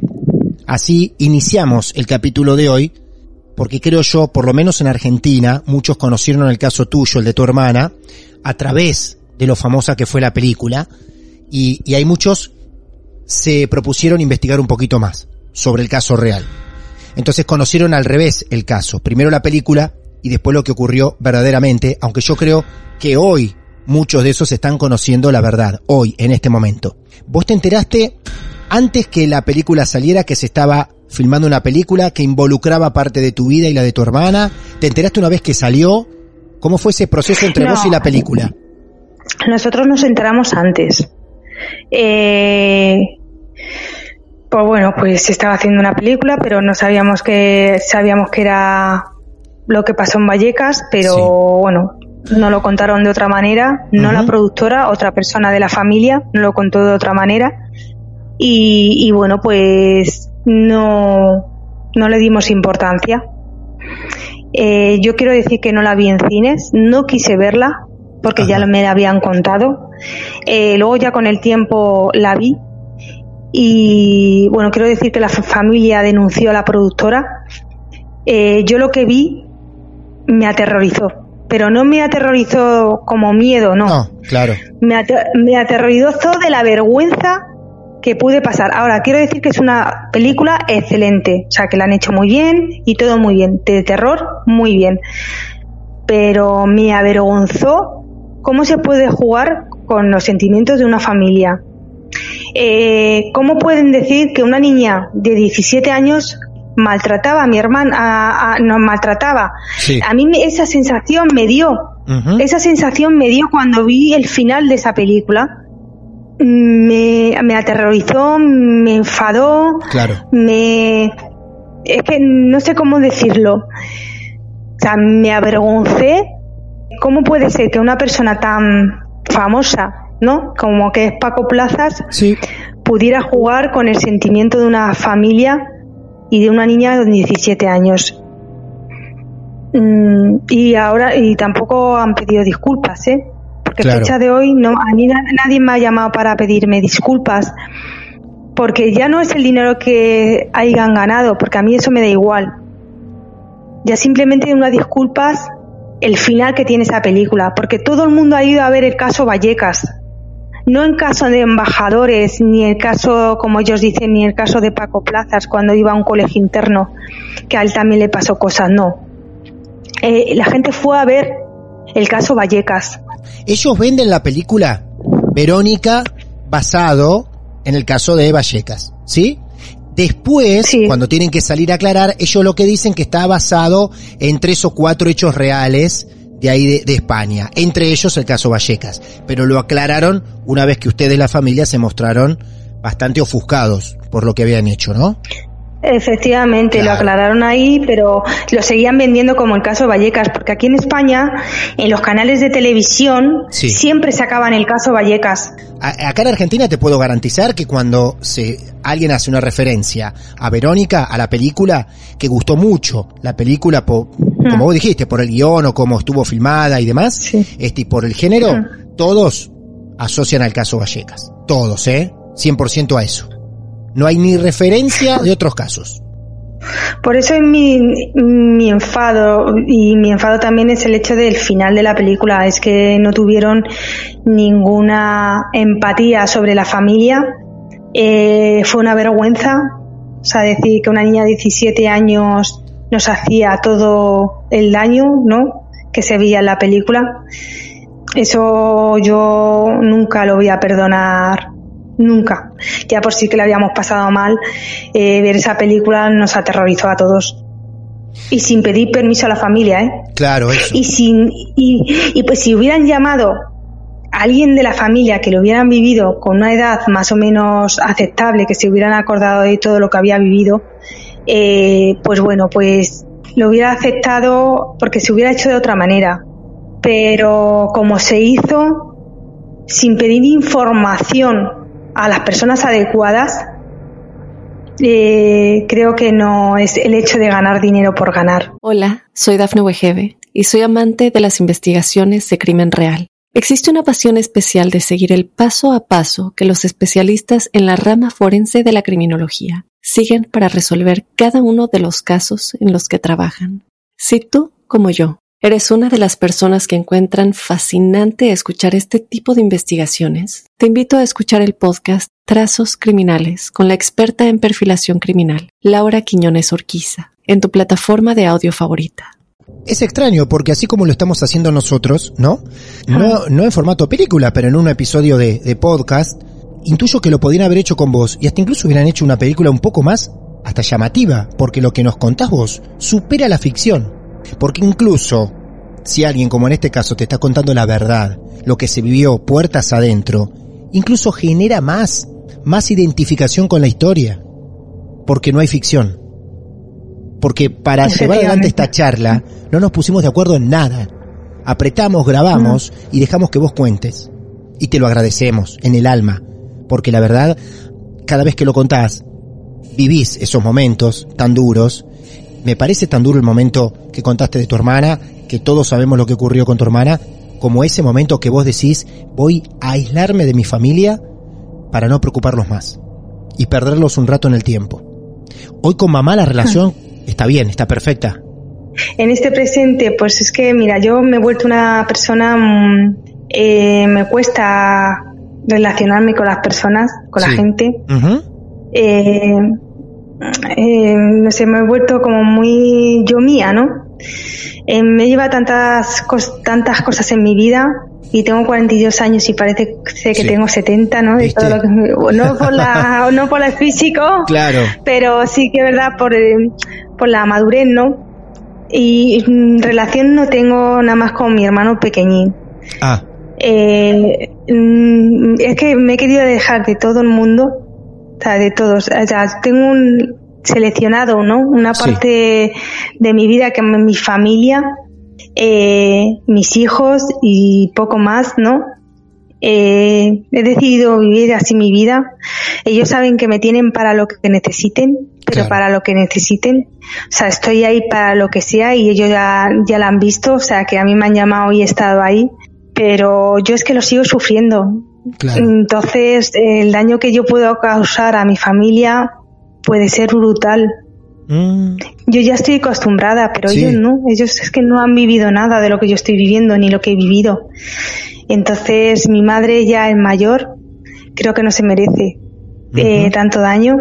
así iniciamos el capítulo de hoy, porque creo yo, por lo menos en Argentina, muchos conocieron el caso tuyo, el de tu hermana, a través de lo famosa que fue la película, y, y hay muchos se propusieron investigar un poquito más sobre el caso real. Entonces conocieron al revés el caso, primero la película y después lo que ocurrió verdaderamente, aunque yo creo que hoy muchos de esos están conociendo la verdad, hoy, en este momento. Vos te enteraste antes que la película saliera que se estaba filmando una película que involucraba parte de tu vida y la de tu hermana, te enteraste una vez que salió, ¿cómo fue ese proceso entre vos y la película? Nosotros nos enteramos antes. Eh, pues bueno, pues se estaba haciendo una película, pero no sabíamos que sabíamos que era lo que pasó en Vallecas, pero Sí. bueno, no lo contaron de otra manera, no la productora, otra persona de la familia, no lo contó de otra manera. Y, y bueno, pues no, no le dimos importancia. Eh, yo quiero decir que no la vi en cines, no quise verla porque ya me la habían contado. Eh, luego ya con el tiempo la vi y bueno, quiero decir que la fa- familia denunció a la productora. Eh, yo lo que vi me aterrorizó, pero no me aterrorizó como miedo, no. No, claro. Me, ate- me aterrorizó de la vergüenza que pude pasar. Ahora, quiero decir que es una película excelente, o sea, que la han hecho muy bien y todo muy bien. De terror, muy bien. Pero me avergonzó cómo se puede jugar con los sentimientos de una familia. Eh, ¿Cómo pueden decir que una niña de 17 años maltrataba a mi hermana, a- a- nos maltrataba? Sí. A mí me- esa sensación me dio, esa sensación me dio cuando vi el final de esa película. Me, me aterrorizó, me enfadó, Claro. me... Es que no sé cómo decirlo. O sea, me avergoncé. ¿Cómo puede ser que una persona tan famosa, ¿no? Como que es Paco Plazas, Sí. pudiera jugar con el sentimiento de una familia y de una niña de 17 años. Mm, y ahora, y tampoco han pedido disculpas, ¿eh? Porque Claro. fecha de hoy, no, a mí na- nadie me ha llamado para pedirme disculpas. Porque ya no es el dinero que hayan ganado, porque a mí eso me da igual. Ya simplemente unas disculpas el final que tiene esa película, porque todo el mundo ha ido a ver el caso Vallecas, no en caso de embajadores, ni el caso, como ellos dicen, ni el caso de Paco Plazas cuando iba a un colegio interno, que a él también le pasó cosas, no. Eh, la gente fue a ver el caso Vallecas. Ellos venden la película Verónica basado en el caso de Vallecas, ¿sí? Después, Sí. cuando tienen que salir a aclarar, ellos lo que dicen que está basado en tres o cuatro hechos reales de ahí de, España, entre ellos el caso Vallecas. Pero lo aclararon una vez que ustedes, la familia, se mostraron bastante ofuscados por lo que habían hecho, ¿no? Efectivamente, Claro. lo aclararon ahí, pero lo seguían vendiendo como el caso Vallecas, porque aquí en España, en los canales de televisión, Sí. siempre sacaban el caso Vallecas. A- Acá en Argentina te puedo garantizar que cuando se, alguien hace una referencia a Verónica, a la película, que gustó mucho, la película, po- como vos dijiste, por el guion o cómo estuvo filmada y demás, Sí. este, y por el género, Mm. todos asocian al caso Vallecas. Todos, ¿eh? 100% a eso. No hay ni referencia de otros casos. Por eso es mi, enfado, y mi enfado también es el hecho del final de la película, es que no tuvieron ninguna empatía sobre la familia, Eh, fue una vergüenza, o sea, decir que una niña de 17 años nos hacía todo el daño, ¿no? Que se veía en la película. Eso yo nunca lo voy a perdonar, nunca. Ya por sí que le habíamos pasado mal, eh, ver esa película nos aterrorizó a todos. Y sin pedir permiso a la familia, ¿eh? Claro, eso. Y, sin, y, y pues si hubieran llamado a alguien de la familia que lo hubieran vivido con una edad más o menos aceptable, que se hubieran acordado de todo lo que había vivido, eh, pues bueno, pues lo hubiera aceptado porque se hubiera hecho de otra manera. Pero como se hizo sin pedir información a las personas adecuadas, eh, creo que no es el hecho de ganar dinero por ganar. Hola, soy Dafne Wegebe y soy amante de las investigaciones de crimen real. Existe una pasión especial de seguir el paso a paso que los especialistas en la rama forense de la criminología siguen para resolver cada uno de los casos en los que trabajan. Si tú, como yo, eres una de las personas que encuentran fascinante escuchar este tipo de investigaciones, te invito a escuchar el podcast Trazos Criminales con la experta en perfilación criminal, Laura Quiñones Orquiza, en tu plataforma de audio favorita. Es extraño porque así como lo estamos haciendo nosotros, ¿no? No, no en formato película, pero en un episodio de, de podcast, intuyo que lo podrían haber hecho con vos y hasta incluso hubieran hecho una película un poco más hasta llamativa, porque lo que nos contás vos supera la ficción. Porque incluso si alguien, como en este caso, te está contando la verdad, lo que se vivió puertas adentro, incluso genera más, más identificación con la historia. Porque no hay ficción. Porque para llevar adelante esta charla no nos pusimos de acuerdo en nada. Apretamos, grabamos y dejamos que vos cuentes. Y te lo agradecemos en el alma. Porque la verdad, cada vez que lo contás, vivís esos momentos tan duros. Me parece tan duro el momento que contaste de tu hermana, que todos sabemos lo que ocurrió con tu hermana, como ese momento que vos decís, voy a aislarme de mi familia para no preocuparlos más y perderlos un rato en el tiempo. Hoy con mamá la relación está bien, está perfecta. En este presente, pues es que, mira, yo me he vuelto una persona, mm, eh, me cuesta relacionarme con las personas, con la gente. Eh, eh, no sé, me he vuelto como muy yo mía, ¿no? Eh, me lleva tantas, cos- tantas cosas en mi vida y tengo 42 años y parece que Sí. tengo 70, ¿no? De todo lo que no por la, no por el físico, Claro. pero sí que es verdad por, eh, por la madurez, ¿no? Y relación no tengo nada más con mi hermano pequeñín. Ah, Eh, mm, es que me he querido dejar de todo el mundo, o sea, de todos. O sea, tengo un seleccionado, ¿no? Una Sí. parte de mi vida que mi familia, eh, mis hijos y poco más, ¿no? Eh, he decidido vivir así mi vida. Ellos saben que me tienen para lo que necesiten, pero Claro. para lo que necesiten. O sea, estoy ahí para lo que sea y ellos ya, ya la han visto. O sea, que a mí me han llamado y he estado ahí. Pero yo es que lo sigo sufriendo. claro. Entonces, el daño que yo puedo causar a mi familia puede ser brutal. Mm, Yo ya estoy acostumbrada, pero Sí. ellos no. Ellos es que no han vivido nada de lo que yo estoy viviendo ni lo que he vivido. Entonces, mi madre ya es mayor, creo que no se merece eh, tanto daño.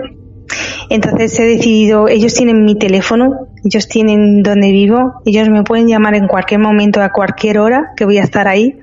Entonces he decidido, ellos tienen mi teléfono, ellos tienen donde vivo, ellos me pueden llamar en cualquier momento, a cualquier hora, que voy a estar ahí.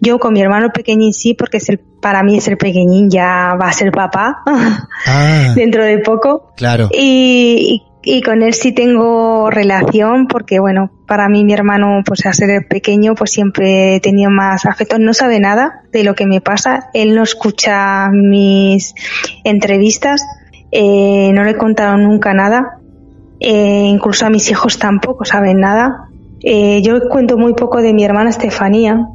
Yo con mi hermano pequeñín sí, porque es el, para mí es el pequeñín, ya va a ser papá ah, dentro de poco. claro. Y, y, y con él sí tengo relación porque, bueno, para mí mi hermano, pues al ser pequeño, pues siempre he tenido más afecto. No sabe nada de lo que me pasa. Él no escucha mis entrevistas. Eh, no le he contado nunca nada. Eh, incluso a mis hijos tampoco saben nada. Eh, yo cuento muy poco de mi hermana Estefanía.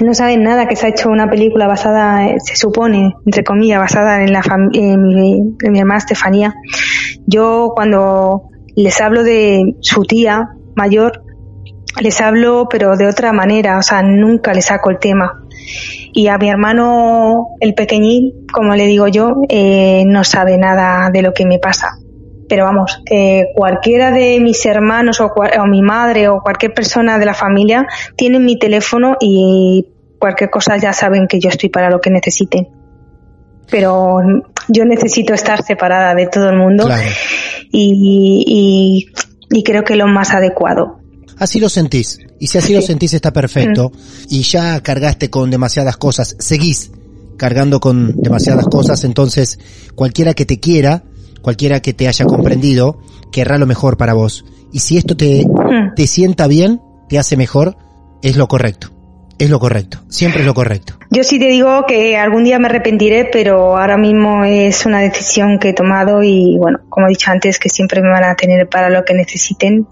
No saben nada que se ha hecho una película basada, eh, se supone, entre comillas, basada en, la en mi, en mi hermana Estefanía. Yo cuando les hablo de su tía mayor, les hablo pero de otra manera, o sea, nunca le saco el tema. Y a mi hermano, el pequeñín, como le digo yo, eh, no sabe nada de lo que me pasa. Pero vamos, eh, cualquiera de mis hermanos o, o mi madre o cualquier persona de la familia tienen mi teléfono y cualquier cosa ya saben que yo estoy para lo que necesiten. Pero yo necesito estar separada de todo el mundo Claro. y, y, y creo que lo más adecuado. Así lo sentís. Y si así lo sentís está perfecto. Y ya cargaste con demasiadas cosas. Seguís cargando con demasiadas cosas. Entonces, cualquiera que te quiera, cualquiera que te haya comprendido, querrá lo mejor para vos. Y si esto te, Mm. te sienta bien, te hace mejor, es lo correcto. Es lo correcto. Siempre es lo correcto. Yo sí te digo que algún día me arrepentiré, pero ahora mismo es una decisión que he tomado y bueno, como he dicho antes, que siempre me van a tener para lo que necesiten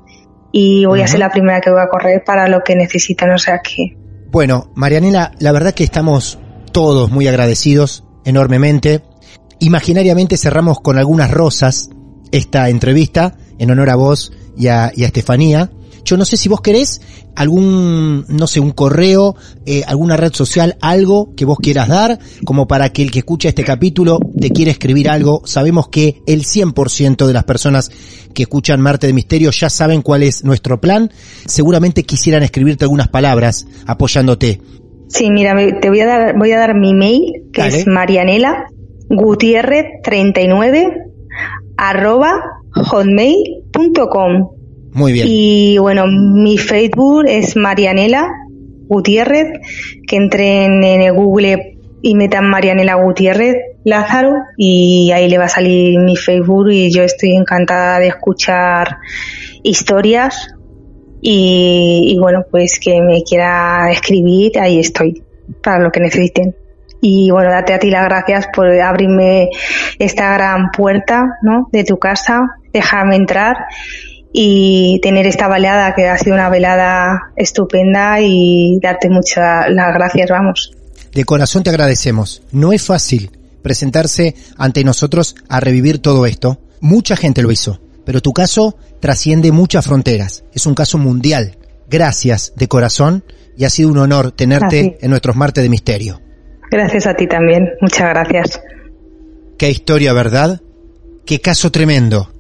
y voy a ser la primera que voy a correr para lo que necesitan, o sea que Bueno, Marianela, la verdad que estamos todos muy agradecidos enormemente. Imaginariamente cerramos con algunas rosas esta entrevista en honor a vos y a, y a Estefanía. Yo no sé si vos querés algún, no sé, un correo, eh, alguna red social, algo que vos quieras dar, como para que el que escucha este capítulo te quiera escribir algo. Sabemos que el 100% de las personas que escuchan Marte de Misterio ya saben cuál es nuestro plan. Seguramente quisieran escribirte algunas palabras apoyándote. Sí, mira, te voy a dar, voy a dar mi mail, que es marianela gutiérrez 39 arroba hotmail.com. Muy bien. Y bueno, mi Facebook es Marianela Gutiérrez, que entren en Google y metan Marianela Gutiérrez Lázaro y ahí le va a salir mi Facebook y yo estoy encantada de escuchar historias y, bueno, pues que me quiera escribir, ahí estoy, para lo que necesiten. Y bueno, date a ti las gracias por abrirme esta gran puerta, ¿no? De tu casa, dejarme entrar y tener esta velada que ha sido una velada estupenda y darte muchas las gracias, vamos. De corazón te agradecemos. No es fácil presentarse ante nosotros a revivir todo esto. Mucha gente lo hizo, pero tu caso trasciende muchas fronteras. Es un caso mundial. Gracias de corazón y ha sido un honor tenerte en nuestros martes de misterio. Gracias a ti también. Muchas gracias. Qué historia, ¿verdad? Qué caso tremendo.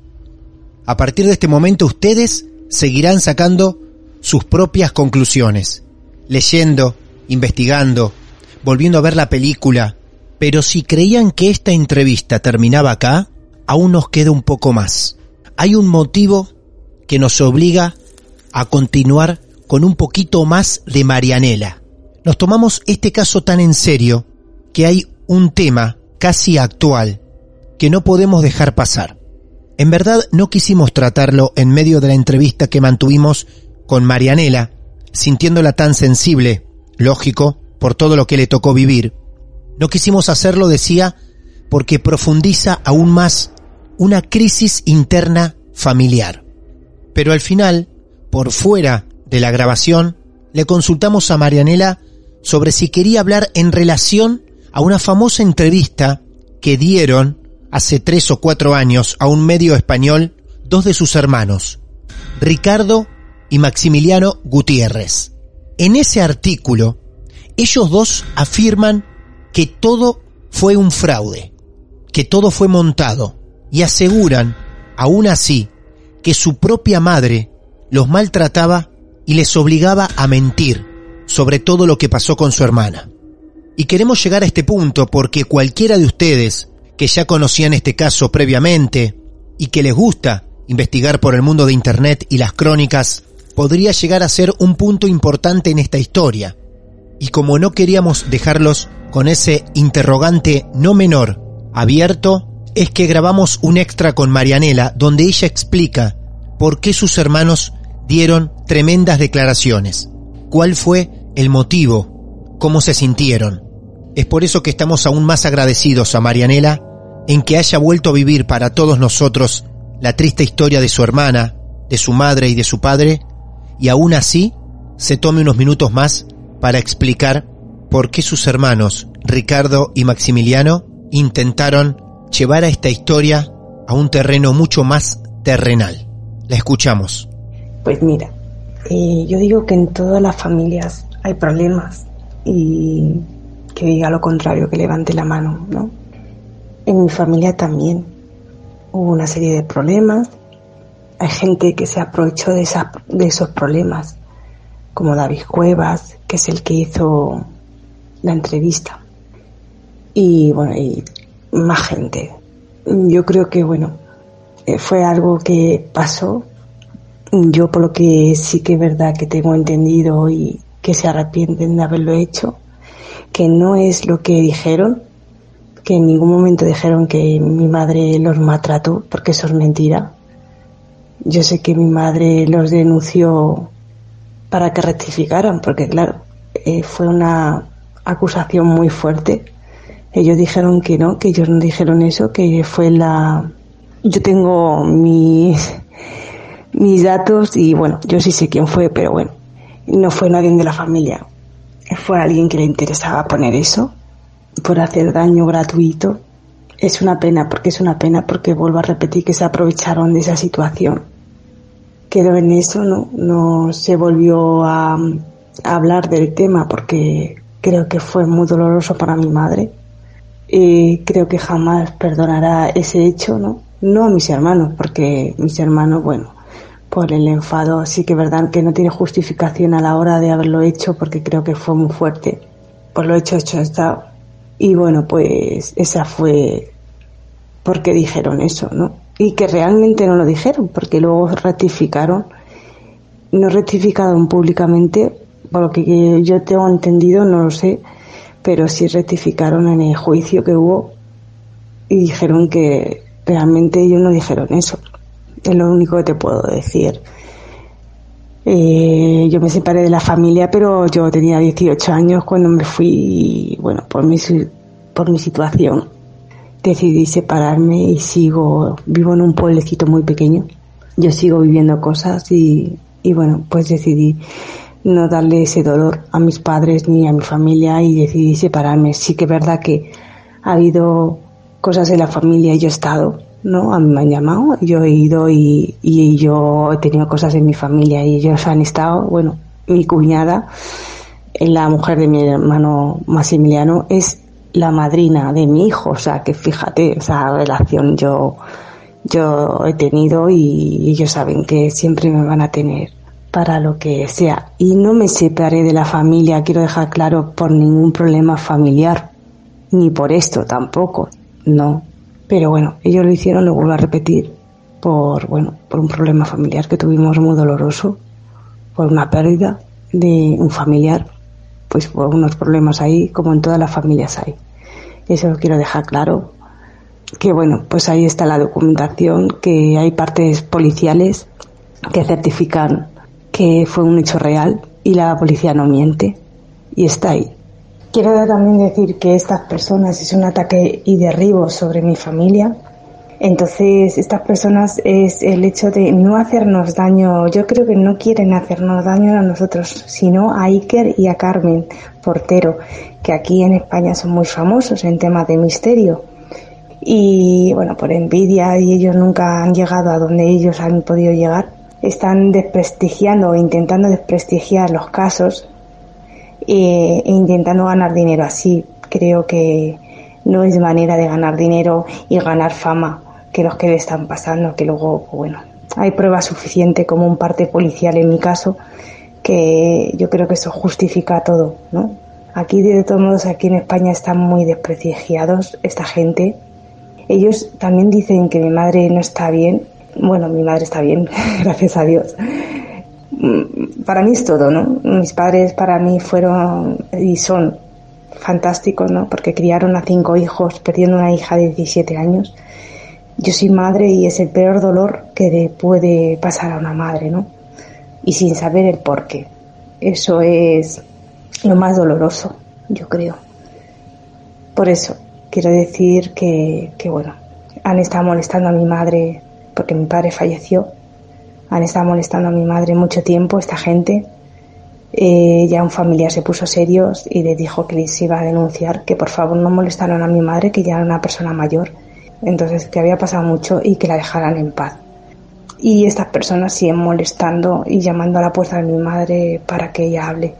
A partir de este momento ustedes seguirán sacando sus propias conclusiones, leyendo, investigando, volviendo a ver la película. Pero si creían que esta entrevista terminaba acá, aún nos queda un poco más. Hay un motivo que nos obliga a continuar con un poquito más de Marianela. Nos tomamos este caso tan en serio que hay un tema casi actual que no podemos dejar pasar. En verdad no quisimos tratarlo en medio de la entrevista que mantuvimos con Marianela, sintiéndola tan sensible, lógico, por todo lo que le tocó vivir. No quisimos hacerlo, decía, porque profundiza aún más una crisis interna familiar. Pero al final, por fuera de la grabación, le consultamos a Marianela sobre si quería hablar en relación a una famosa entrevista que dieron hace tres o cuatro años a un medio español dos de sus hermanos, Ricardo y Maximiliano Gutiérrez. En ese artículo, ellos dos afirman que todo fue un fraude, que todo fue montado, y aseguran, aún así, que su propia madre los maltrataba y les obligaba a mentir sobre todo lo que pasó con su hermana. Y queremos llegar a este punto porque cualquiera de ustedes que ya conocían este caso previamente y que les gusta investigar por el mundo de Internet y las crónicas, podría llegar a ser un punto importante en esta historia. Y como no queríamos dejarlos con ese interrogante no menor abierto, es que grabamos un extra con Marianela donde ella explica por qué sus hermanos dieron tremendas declaraciones, cuál fue el motivo, cómo se sintieron. Es por eso que estamos aún más agradecidos a Marianela en que haya vuelto a vivir para todos nosotros la triste historia de su hermana, de su madre y de su padre, y aún así se tome unos minutos más para explicar por qué sus hermanos, Ricardo y Maximiliano, intentaron llevar a esta historia a un terreno mucho más terrenal. La escuchamos. Pues mira, eh, yo digo que en todas las familias hay problemas y que diga lo contrario, que levante la mano, ¿no? En mi familia también hubo una serie de problemas. Hay gente que se aprovechó de, de esos problemas, como David Cuevas, que es el que hizo la entrevista. Y bueno, y más gente. Yo creo que, bueno, eh, fue algo que pasó. Yo por lo que sí que es verdad que tengo entendido y que se arrepienten de haberlo hecho, que no es lo que dijeron, que en ningún momento dijeron que mi madre los maltrató, porque eso es mentira. Yo sé que mi madre los denunció para que rectificaran, porque claro, eh, fue una acusación muy fuerte. Ellos dijeron que no, que ellos no dijeron eso, que fue la... Yo tengo mis, mis datos y bueno, yo sí sé quién fue, pero bueno, no fue nadie de la familia. Fue alguien que le interesaba poner eso por hacer daño gratuito. Es una pena, porque es una pena, porque vuelvo a repetir que se aprovecharon de esa situación. quedó en eso, ¿no? No se volvió a, a hablar del tema porque creo que fue muy doloroso para mi madre. Y creo que jamás perdonará ese hecho, ¿no? No a mis hermanos, porque mis hermanos, bueno, por el enfado sí que verdad que no tiene justificación a la hora de haberlo hecho porque creo que fue muy fuerte. Por lo hecho, hecho está. Y bueno, pues esa fue porque dijeron eso, ¿no? Y que realmente no lo dijeron, porque luego rectificaron. No rectificaron públicamente por lo que yo tengo entendido, no lo sé, pero sí rectificaron en el juicio que hubo y dijeron que realmente ellos no dijeron eso. Es lo único que te puedo decir. Eh, yo me separé de la familia, pero yo tenía 18 años cuando me fui, bueno, por mi, por mi situación decidí separarme y sigo, vivo en un pueblecito muy pequeño. Yo sigo viviendo cosas y, y bueno, pues decidí no darle ese dolor a mis padres ni a mi familia y decidí separarme. Sí que es verdad que ha habido cosas en la familia y yo he estado, ¿no? A mí me han llamado, yo he ido y, y yo he tenido cosas en mi familia y ellos han estado, bueno, mi cuñada, la mujer de mi hermano Maximiliano, es la madrina de mi hijo, o sea, que fíjate, esa relación yo, yo he tenido y ellos saben que siempre me van a tener para lo que sea. Y no me separé de la familia, quiero dejar claro, por ningún problema familiar, ni por esto tampoco, no. Pero bueno, ellos lo hicieron, lo vuelvo a repetir, por, bueno, por un problema familiar que tuvimos muy doloroso, por una pérdida de un familiar, pues por unos problemas ahí, como en todas las familias hay. Eso lo quiero dejar claro. Que bueno, pues ahí está la documentación, que hay partes policiales que certifican que fue un hecho real y la policía no miente y está ahí. Quiero también decir que estas personas es un ataque y derribo sobre mi familia. Entonces, estas personas es el hecho de no hacernos daño. Yo creo que no quieren hacernos daño a nosotros, sino a Iker y a Carmen Portero, que aquí en España son muy famosos en temas de misterio. Y bueno, por envidia y ellos nunca han llegado a donde ellos han podido llegar están desprestigiando o intentando desprestigiar los casos e, intentando ganar dinero así. Creo que no es manera de ganar dinero y ganar fama que los que le están pasando, que luego, pues bueno, hay prueba suficiente como un parte policial en mi caso, que yo creo que eso justifica todo, ¿no? Aquí, de todos modos, aquí en España están muy desprestigiados esta gente. Ellos también dicen que mi madre no está bien bueno, mi madre está bien, gracias a Dios. Mm, para mí es todo, ¿no? Mis padres para mí fueron y son fantásticos, ¿no? Porque criaron a cinco hijos, perdiendo una hija de 17 años. Yo soy madre y es el peor dolor que puede pasar a una madre, ¿no? Y sin saber el por qué. Eso es lo más doloroso, yo creo. Por eso, quiero decir que, que bueno, han estado molestando a mi madre porque mi padre falleció. Han estado molestando a mi madre mucho tiempo esta gente. Eh, ya un familiar se puso serios y le dijo que les iba a denunciar, que por favor no molestaran a mi madre, que ya era una persona mayor. Entonces, que había pasado mucho y que la dejaran en paz. Y estas personas siguen molestando y llamando a la puerta de mi madre para que ella hable.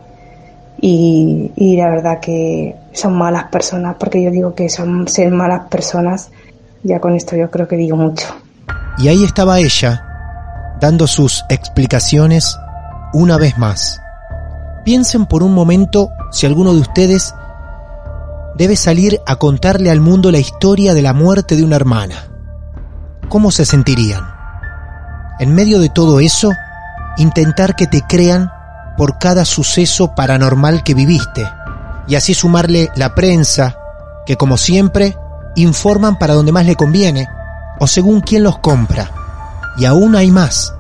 Y, y la verdad que son malas personas, porque yo digo que son ser malas personas. Ya con esto yo creo que digo mucho. Y ahí estaba ella, dando sus explicaciones una vez más. Piensen por un momento si alguno de ustedes debe salir a contarle al mundo la historia de la muerte de una hermana. ¿Cómo se sentirían? En medio de todo eso, intentar que te crean por cada suceso paranormal que viviste y así sumarle la prensa, que como siempre, informan para donde más le conviene, o según quién los compra. Y aún hay más,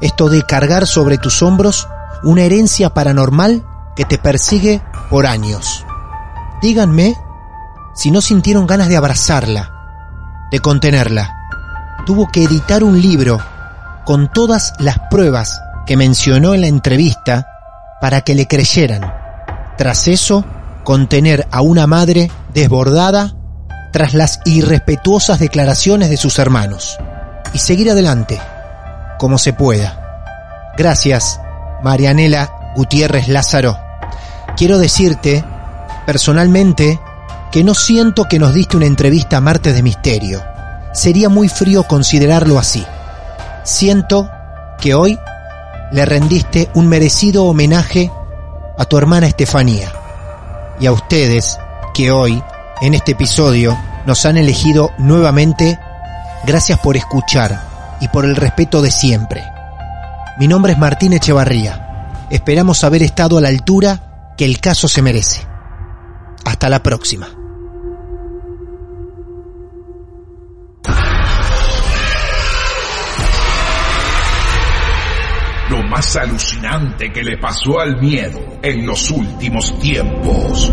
esto de cargar sobre tus hombros una herencia paranormal que te persigue por años. Díganme si no sintieron ganas de abrazarla, de contenerla. Tuvo que editar un libro con todas las pruebas que mencionó en la entrevista para que le creyeran. Tras eso, contener a una madre desbordada tras las irrespetuosas declaraciones de sus hermanos y seguir adelante como se pueda. Gracias, Marianela Gutiérrez Lázaro. Quiero decirte, personalmente, que no siento que nos diste una entrevista a Martes de Misterio. Sería muy frío considerarlo así. Siento que hoy le rendiste un merecido homenaje a tu hermana Estefanía y a ustedes que hoy, en este episodio, nos han elegido nuevamente. Gracias por escuchar y por el respeto de siempre. Mi nombre es Martín Echevarría. Esperamos haber estado a la altura que el caso se merece. Hasta la próxima. Lo más alucinante que le pasó al miedo en los últimos tiempos.